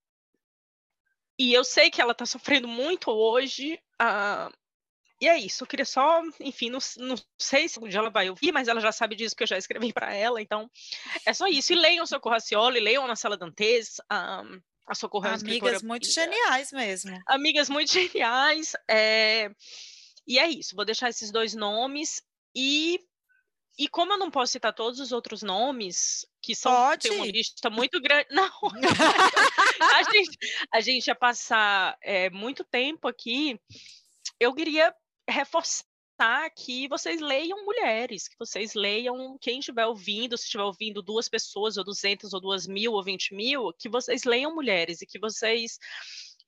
E eu sei que ela está sofrendo muito hoje. Uh, e é isso, eu queria só, enfim, não, não sei se um dia ela vai ouvir, mas ela já sabe disso que eu já escrevi para ela, então é só isso. E leiam Socorro Racioli, leiam a Marcela Dantes, um, a Socorro é Amigas muito geniais mesmo. Amigas muito geniais, é... e é isso, vou deixar esses dois nomes e e como eu não posso citar todos os outros nomes, que são Pode. tem uma lista muito grande. Não, a, gente, a gente ia passar é, muito tempo aqui. Eu queria reforçar que vocês leiam mulheres, que vocês leiam quem estiver ouvindo, se estiver ouvindo duas pessoas, ou duzentas, ou duas mil, ou vinte mil, que vocês leiam mulheres e que vocês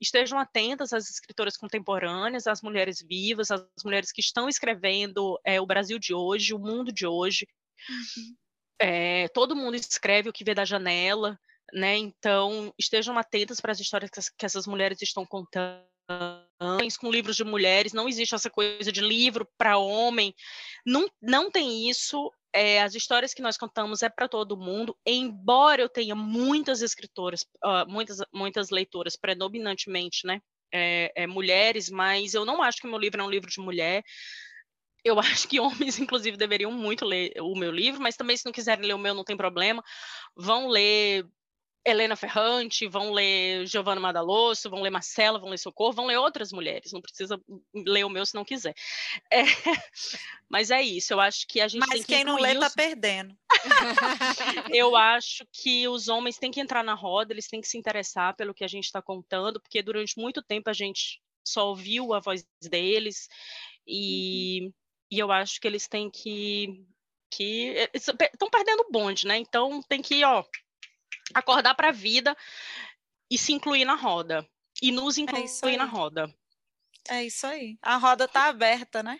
estejam atentas às escritoras contemporâneas, às mulheres vivas, às mulheres que estão escrevendo é, o Brasil de hoje, o mundo de hoje. Uhum. É, todo mundo escreve o que vê da janela, né? Então estejam atentas para as histórias que essas mulheres estão contando com livros de mulheres, não existe essa coisa de livro para homem, não, não tem isso. É, as histórias que nós contamos é para todo mundo, embora eu tenha muitas escritoras, uh, muitas, muitas leitoras, predominantemente, né, é, é, mulheres, mas eu não acho que o meu livro é um livro de mulher. Eu acho que homens, inclusive, deveriam muito ler o meu livro, mas também, se não quiserem ler o meu, não tem problema. Vão ler Helena Ferrante, vão ler Giovanna Madalosso, vão ler Marcela, vão ler Socorro, vão ler outras mulheres. Não precisa ler o meu se não quiser. É, mas é isso. Eu acho que a gente mas tem que quem não lê os... tá perdendo. eu acho que os homens têm que entrar na roda, eles têm que se interessar pelo que a gente está contando, porque durante muito tempo a gente só ouviu a voz deles e, uhum. e eu acho que eles têm que que estão perdendo o bonde, né? Então tem que, ó, acordar para a vida e se incluir na roda. E nos é incluir é na roda. É isso aí. A roda tá aberta, né?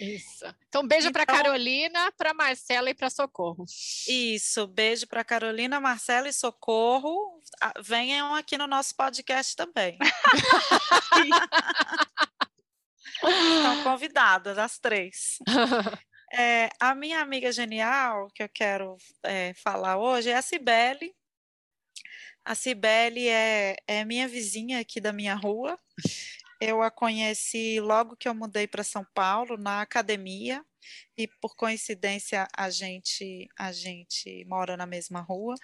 Isso. Então, beijo então, para Carolina, para Marcela e para Socorro. Isso, beijo para Carolina, Marcela e Socorro. Venham aqui no nosso podcast também. Estão convidadas, as três. É, a minha amiga genial, que eu quero é, falar hoje, é a Cibele. A Cibele é, é minha vizinha aqui da minha rua. Eu a conheci logo que eu mudei para São Paulo, na academia, e por coincidência a gente, a gente mora na mesma rua.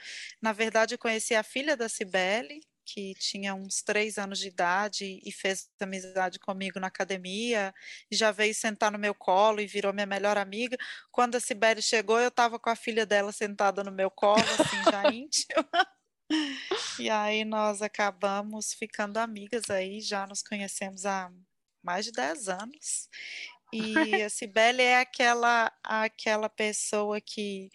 Na verdade, eu conheci a filha da Cibele, que tinha uns três anos de idade e fez amizade comigo na academia, e já veio sentar no meu colo e virou minha melhor amiga. Quando a Sibeli chegou, eu estava com a filha dela sentada no meu colo, assim, já íntima. E aí nós acabamos ficando amigas aí, já nos conhecemos há mais de 10 anos. E a Cibele é aquela, aquela pessoa que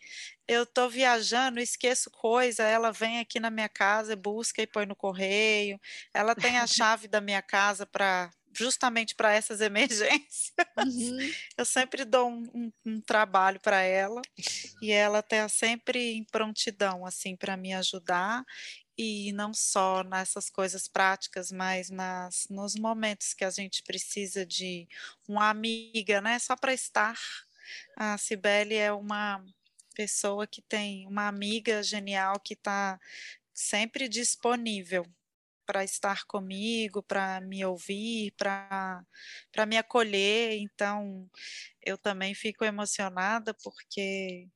eu tô viajando, esqueço coisa, ela vem aqui na minha casa, busca e põe no correio. Ela tem a chave da minha casa para justamente para essas emergências. Uhum. Eu sempre dou um, um, um trabalho para ela e ela está sempre em prontidão assim para me ajudar e não só nessas coisas práticas, mas nas, nos momentos que a gente precisa de uma amiga, né? Só para estar. A Cibele é uma pessoa que tem uma amiga genial que está sempre disponível para estar comigo, para me ouvir, para me acolher. Então, eu também fico emocionada porque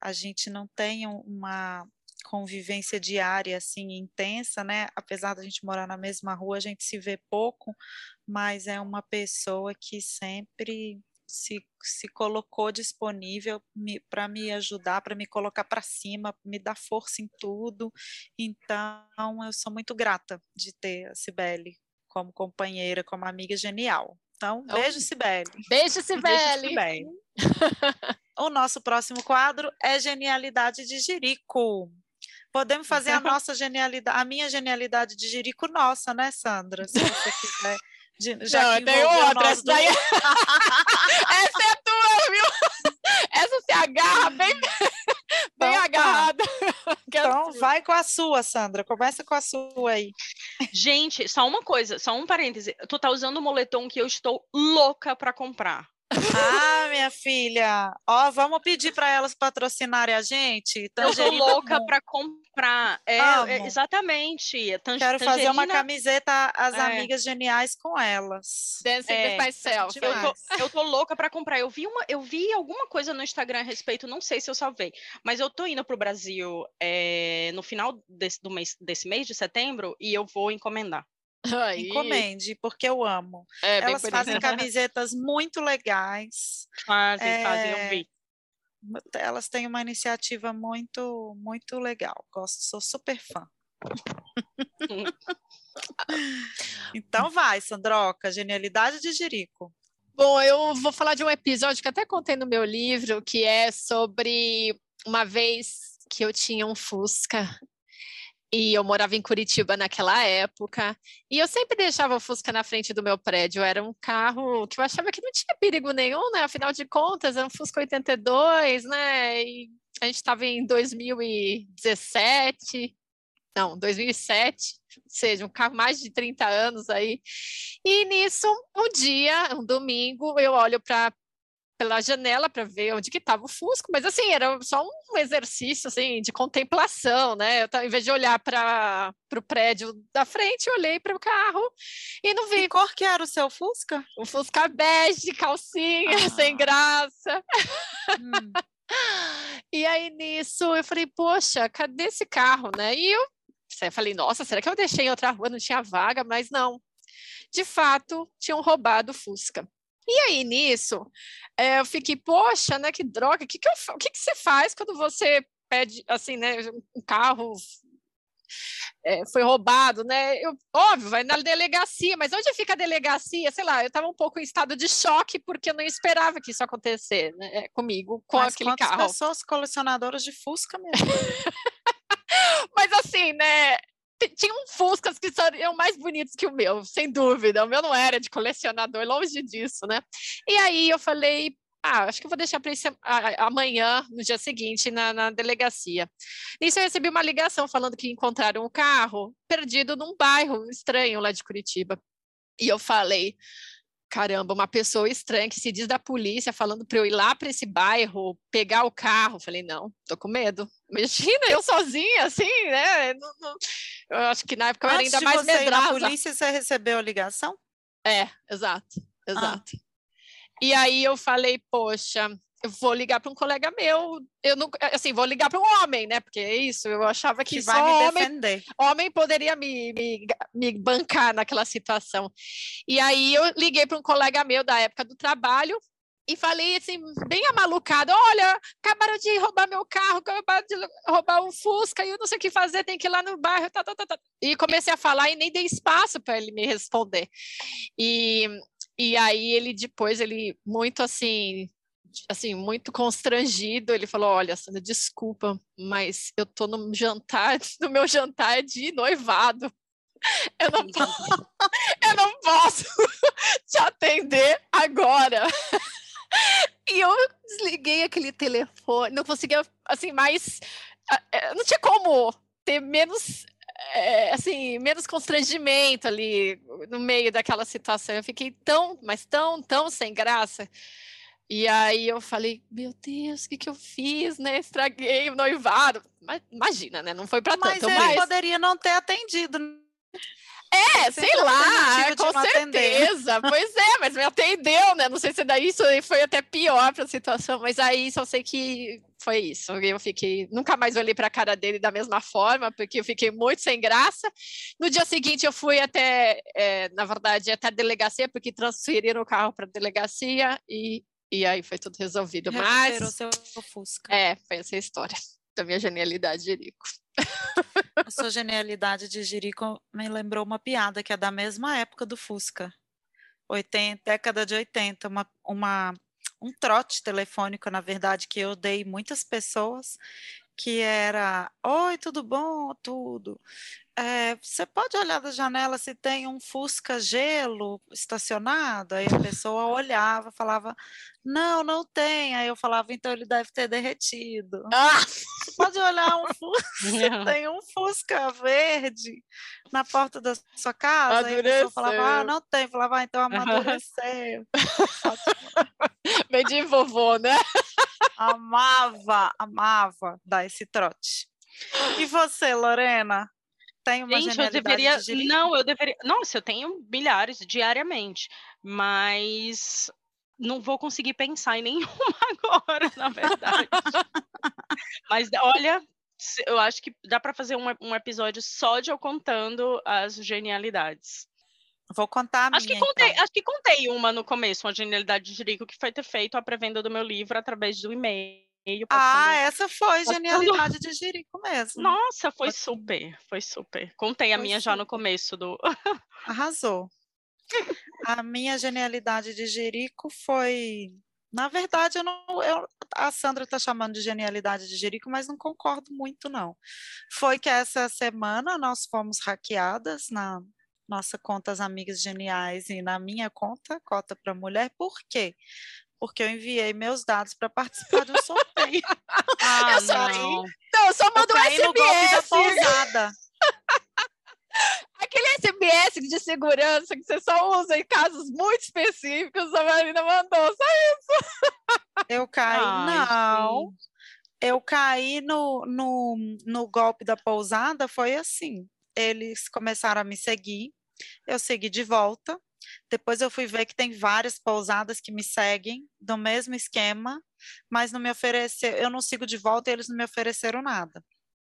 a gente não tem uma convivência diária assim intensa, né? Apesar da gente morar na mesma rua, a gente se vê pouco, mas é uma pessoa que sempre se, se colocou disponível para me ajudar, para me colocar para cima, me dar força em tudo. Então, eu sou muito grata de ter a Cibele como companheira, como amiga genial. Então, beijo, Cibele. Beijo, Cibele. Beijo, Cibele. o nosso próximo quadro é Genialidade de Jerico. Podemos fazer a nossa genialidade, a minha genialidade de Jerico nossa, né, Sandra? Se você quiser. De, já não, que tem outra. Essa, daí... essa é tua, viu? Essa se agarra bem, bem então, agarrada. Então, vai com a sua, Sandra. Começa com a sua aí. Gente, só uma coisa, só um parêntese. Tu tá usando o moletom que eu estou louca para comprar. Ah, minha filha, ó, vamos pedir para elas patrocinarem a gente. Tangerina eu tô louca para comprar. É, é, exatamente. Tang Quero tangerina... fazer uma camiseta as é. amigas geniais com elas. Dancing é, with myself. Eu tô, eu tô louca para comprar. Eu vi uma, eu vi alguma coisa no Instagram a respeito, não sei se eu salvei, mas eu tô indo pro Brasil é, no final desse, do mês, desse mês de setembro e eu vou encomendar. Aí. Encomende, porque eu amo. É, Elas fazem camisetas muito legais. Fazem, é... fazem, eu vi. Elas têm uma iniciativa muito, muito legal. Gosto, sou super fã. então vai, Sandroca, genialidade de Jerico. Bom, eu vou falar de um episódio que até contei no meu livro, que é sobre uma vez que eu tinha um Fusca e eu morava em Curitiba naquela época. E eu sempre deixava o Fusca na frente do meu prédio. Era um carro que eu achava que não tinha perigo nenhum, né? Afinal de contas, era um Fusca 82, né? E a gente estava em 2017. Não, 2007, ou seja, um carro mais de 30 anos aí. E nisso, um dia, um domingo, eu olho para pela janela para ver onde que estava o Fusco, mas assim, era só um exercício assim de contemplação, né? Eu, em vez de olhar para o prédio da frente, eu olhei para o carro e não vi. Que cor que era o seu Fusca? O Fusca bege, calcinha, ah. sem graça. Hum. E aí nisso eu falei, poxa, cadê esse carro, né? E eu falei, nossa, será que eu deixei em outra rua, não tinha vaga? Mas não. De fato, tinham roubado o Fusca. E aí, nisso, é, eu fiquei, poxa, né, que droga, o que, que, eu, que, que você faz quando você pede, assim, né, um carro é, foi roubado, né? Eu, óbvio, vai na delegacia, mas onde fica a delegacia? Sei lá, eu estava um pouco em estado de choque porque eu não esperava que isso acontecesse né, é, comigo com mas aquele carro. pessoas colecionadoras de Fusca mesmo? mas assim, né? Tinham Fuscas que seriam mais bonitos que o meu, sem dúvida. O meu não era de colecionador, longe disso, né? E aí eu falei, ah, acho que vou deixar para amanhã, no dia seguinte, na, na, delegacia. Nisso eu recebi uma ligação falando que encontraram o um carro perdido num bairro estranho lá de Curitiba. E eu falei, caramba, uma pessoa estranha que se diz da polícia falando para eu ir lá para esse bairro, pegar o carro. Falei, não, tô com medo. Imagina eu sozinha, assim, né? Não, não... Eu acho que na época eu era ainda mais medrosa. Antes você polícia, você recebeu a ligação? É, exato, exato. Ah. E aí eu falei, poxa, vou ligar para um colega meu, eu não, assim, vou ligar para um homem, né? Porque é isso, eu achava que, que vai me homem, defender. homem poderia me, me, me bancar naquela situação. E aí eu liguei para um colega meu da época do trabalho, e falei assim, bem amalucado, olha, acabaram de roubar meu carro, acabaram de roubar um Fusca, e eu não sei o que fazer, tem que ir lá no bairro, tá, tá, tá, tá. E comecei a falar e nem dei espaço para ele me responder. E e aí ele depois, ele muito assim, assim, muito constrangido, ele falou: "Olha, Sandra, desculpa, mas eu tô no jantar, no meu jantar de noivado. Eu não, posso, eu não posso te atender agora." E eu desliguei aquele telefone, não conseguia, assim, mais. Eh, não tinha como ter menos é, assim, menos constrangimento ali no meio daquela situação. Eu fiquei tão, mas tão, tão sem graça. E aí eu falei, meu Deus, o que, que eu fiz, né? Estraguei o noivado. Mas imagina, né? Não foi para tanto. Mas ele poderia não ter atendido. É, sei lá, com certeza. pois é, mas me atendeu, né? Não sei se daí isso foi até pior para a situação, mas aí só sei que foi isso. Eu fiquei, nunca mais olhei para a cara dele da mesma forma, porque eu fiquei muito sem graça. No dia seguinte eu fui até, é, na verdade, até a delegacia, porque transferiram o carro para a delegacia e, e aí foi tudo resolvido. Mas o seu Fusca. É, foi essa a história da minha genialidade, Jerico. A sua genialidade de Jerico me lembrou uma piada que é da mesma época do Fusca. 80, década de 80, uma, uma, um trote telefônico, na verdade, que eu dei muitas pessoas, que era Oi, tudo bom? Tudo. É, você pode olhar da janela se tem um Fusca gelo estacionado? Aí a pessoa olhava, falava, não, não tem. Aí eu falava, então ele deve ter derretido. Ah! Você pode olhar um Fusca, tem um Fusca verde na porta da sua casa. Aí a pessoa falava, ah, não tem. Eu falava, ah, então amadureceu. Bem de vovô, né? Amava, amava dar esse trote. E você, Lorena? tem uma Gente, eu deveria. De não, eu deveria. Nossa, eu tenho milhares diariamente, mas não vou conseguir pensar em nenhuma agora, na verdade. mas olha, eu acho que dá para fazer um, um, episódio só de eu contando as genialidades. Vou contar a acho minha, que contei, então. Acho que contei uma no começo, uma genialidade de Jerico, que foi ter feito a pré-venda do meu livro através do e-mail meio. Ah, essa foi passando... genialidade de Jerico mesmo. Nossa, foi super, foi super. Contei a foi minha super. já no começo do. Arrasou. A minha genialidade de Jerico foi. Na verdade, eu não, eu, a Sandra está chamando de genialidade de Jerico, mas não concordo muito, não. Foi que essa semana nós fomos hackeadas na nossa conta As Amigas Geniais e na minha conta, Cota para Mulher. Por quê? porque eu enviei meus dados para participar de um sorteio. ah, eu só, não. Não, eu só mando um SMS. No golpe da pousada. Aquele SMS de segurança que você só usa em casos muito específicos, a Marina mandou, só isso. Eu caí, Ai, não. Eu caí no, no, no golpe da pousada, foi assim. Eles começaram a me seguir, eu segui de volta, Depois eu fui ver que tem várias pousadas que me seguem do mesmo esquema, mas não me ofereceram, eu não sigo de volta e eles não me ofereceram nada.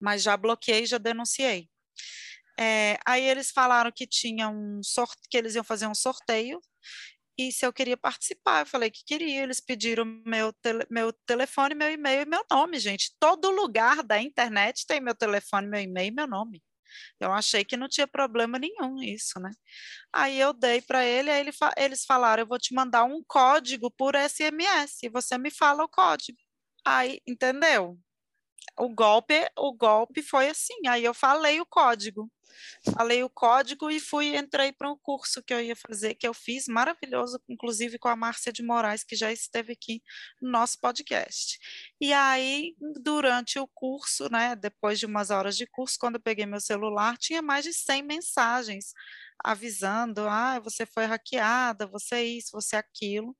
Mas já bloqueei, já denunciei. É, aí eles falaram que tinha um sorte, que eles iam fazer um sorteio e se eu queria participar. Eu falei que queria. Eles pediram meu, tele, meu telefone, meu e-mail e meu nome, gente. Todo lugar da internet tem meu telefone, meu e-mail e meu nome. Eu achei que não tinha problema nenhum isso, né? Aí eu dei para ele, aí ele, eles falaram: eu vou te mandar um código por SMS, você me fala o código. Aí, entendeu? O golpe, o golpe foi assim. Aí eu falei o código falei o código e fui entrei para um curso que eu ia fazer, que eu fiz maravilhoso, inclusive com a Márcia de Moraes, que já esteve aqui no nosso podcast. E aí, durante o curso, né, depois de umas horas de curso, quando eu peguei meu celular, tinha mais de 100 mensagens avisando, ah, você foi hackeada, você é isso, você é aquilo.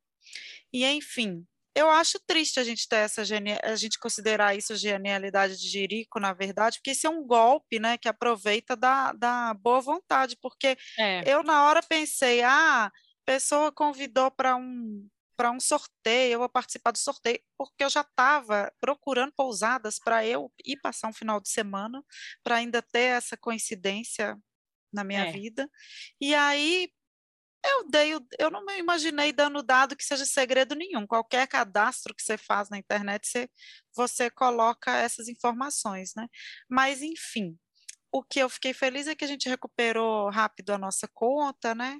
E enfim, eu acho triste a gente ter essa a gente considerar isso genialidade de Jerico, na verdade, porque isso é um golpe, né, que aproveita da, da boa vontade, porque é. eu na hora pensei, ah, a pessoa convidou para um para um sorteio, eu vou participar do sorteio, porque eu já estava procurando pousadas para eu ir passar um final de semana, para ainda ter essa coincidência na minha é. vida. E aí eu dei, eu não me imaginei dando dado que seja segredo nenhum. Qualquer cadastro que você faz na internet, você, você coloca essas informações, né? Mas, enfim, o que eu fiquei feliz é que a gente recuperou rápido a nossa conta, né?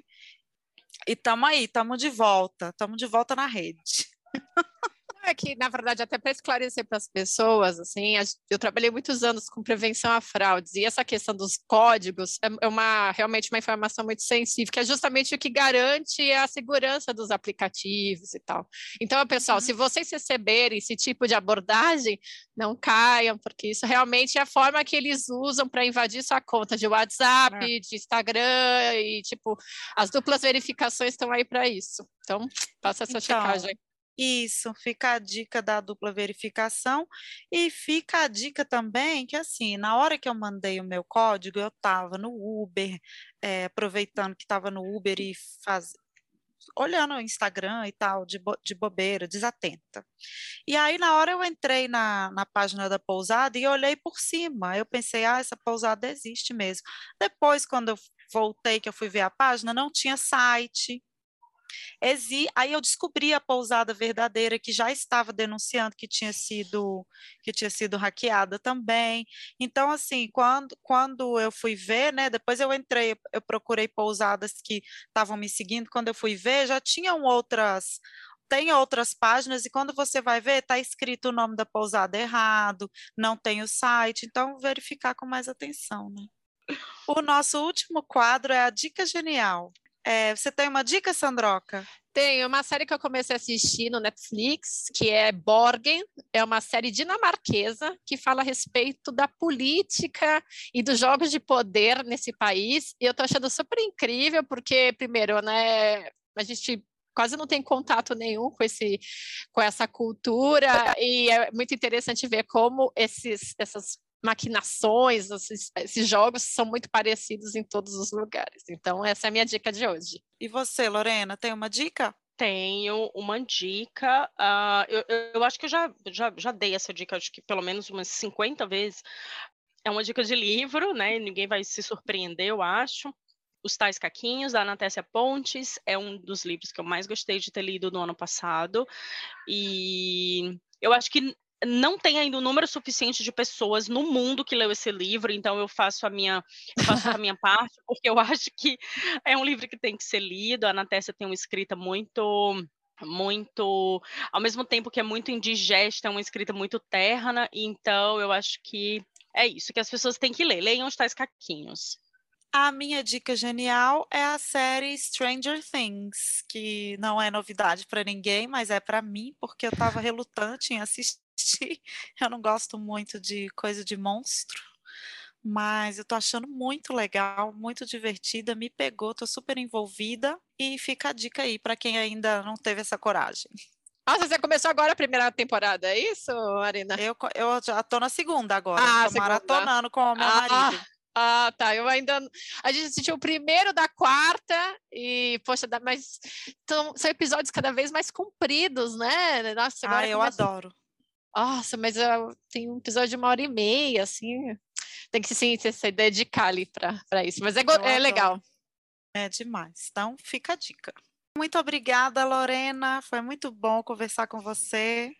E estamos aí, estamos de volta, estamos de volta na rede. É que, na verdade, até para esclarecer para as pessoas, assim, eu trabalhei muitos anos com prevenção a fraudes, e essa questão dos códigos é, é uma realmente uma informação muito sensível, que é justamente o que garante a segurança dos aplicativos e tal. Então, pessoal, uhum. se vocês receberem esse tipo de abordagem, não caiam, porque isso realmente é a forma que eles usam para invadir sua conta de WhatsApp, é. de Instagram, e, tipo, as duplas verificações estão aí para isso. Então, faça essa então, checagem. Isso, fica a dica da dupla verificação e fica a dica também que, assim, na hora que eu mandei o meu código, eu estava no Uber, é, aproveitando que estava no Uber e faz... olhando o Instagram e tal, de, bo... de bobeira, desatenta. E aí, na hora eu entrei na, na página da pousada e olhei por cima, eu pensei, ah, essa pousada existe mesmo. Depois, quando eu voltei, que eu fui ver a página, não tinha site, Exi, aí eu descobri a pousada verdadeira que já estava denunciando que tinha sido que tinha sido hackeada também. Então assim, quando quando eu fui ver, né, depois eu entrei, eu procurei pousadas que estavam me seguindo, quando eu fui ver, já tinham outras tem outras páginas e quando você vai ver, está escrito o nome da pousada errado, não tem o site, então verificar com mais atenção, né? O nosso último quadro é a dica genial. É, você tem uma dica, Sandroca? Tem uma série que eu comecei a assistir no Netflix, que é Borgen, é uma série dinamarquesa que fala a respeito da política e dos jogos de poder nesse país. E eu estou achando super incrível, porque, primeiro, né, a gente quase não tem contato nenhum com, esse, com essa cultura, e é muito interessante ver como esses, essas maquinações, esses, esses, jogos são muito parecidos em todos os lugares. Então, essa é a minha dica de hoje. E você, Lorena, tem uma dica? Tenho uma dica. Uh, eu, eu, acho que eu já, já, já dei essa dica, acho que pelo menos umas 50 vezes. É uma dica de livro, né? Ninguém vai se surpreender, eu acho. Os Tais Caquinhos, da Anatécia Pontes, é um dos livros que eu mais gostei de ter lido no ano passado. E eu acho que não tem ainda um número suficiente de pessoas no mundo que leu esse livro, então eu faço a minha, faço a minha parte, porque eu acho que é um livro que tem que ser lido. A Anatécia tem uma escrita muito muito, ao mesmo tempo que é muito indigesta, é uma escrita muito terna, então eu acho que é isso que as pessoas têm que ler. Leiam os tais caquinhos. A minha dica genial é a série Stranger Things, que não é novidade para ninguém, mas é para mim, porque eu estava relutante em assistir Eu não gosto muito de coisa de monstro, mas eu tô achando muito legal, muito divertida, me pegou, tô super envolvida e fica a dica aí para quem ainda não teve essa coragem. Nossa, você começou agora a primeira temporada, é isso, Marina? Eu, eu já tô na segunda agora, ah, tô segunda. maratonando com o meu ah, marido. Ah, tá. Eu ainda. A gente assistiu o primeiro da quarta e, poxa, mas são, são episódios cada vez mais compridos, né? Nossa, agora ah, eu começa... adoro. Nossa, mas eu, tem um episódio de uma hora e meia, assim. Tem que sim, se dedicar ali para isso. Mas é, é legal. É demais. Então, fica a dica. Muito obrigada, Lorena. Foi muito bom conversar com você.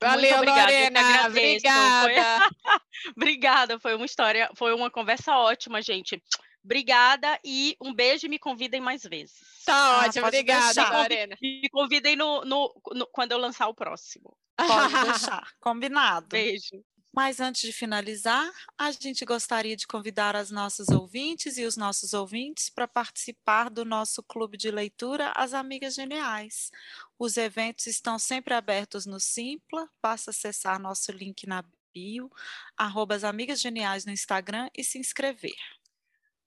Valeu, obrigada, Lorena. Obrigada. Foi... obrigada, foi uma história, foi uma conversa ótima, gente. Obrigada e um beijo e me convidem mais vezes. Tá ah, ótimo, obrigada, deixar. Lorena. Me convidem no, no, no, quando eu lançar o próximo. Pode deixar, combinado. Beijo. Mas antes de finalizar, a gente gostaria de convidar as nossas ouvintes e os nossos ouvintes para participar do nosso clube de leitura As Amigas Geniais. Os eventos estão sempre abertos no Simpla, basta acessar nosso link na bio, arroba as Amigas Geniais no Instagram e se inscrever.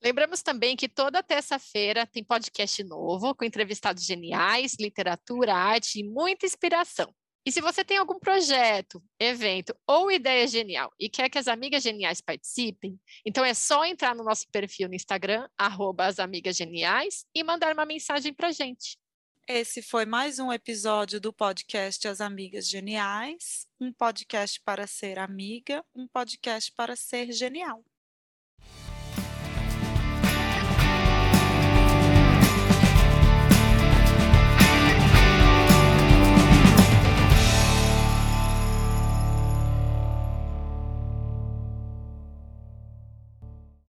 Lembramos também que toda terça-feira tem podcast novo com entrevistados geniais, literatura, arte e muita inspiração. E se você tem algum projeto, evento ou ideia genial e quer que as amigas geniais participem, então é só entrar no nosso perfil no Instagram, arroba as amigas geniais, e mandar uma mensagem para gente. Esse foi mais um episódio do podcast As Amigas Geniais, um podcast para ser amiga, um podcast para ser genial.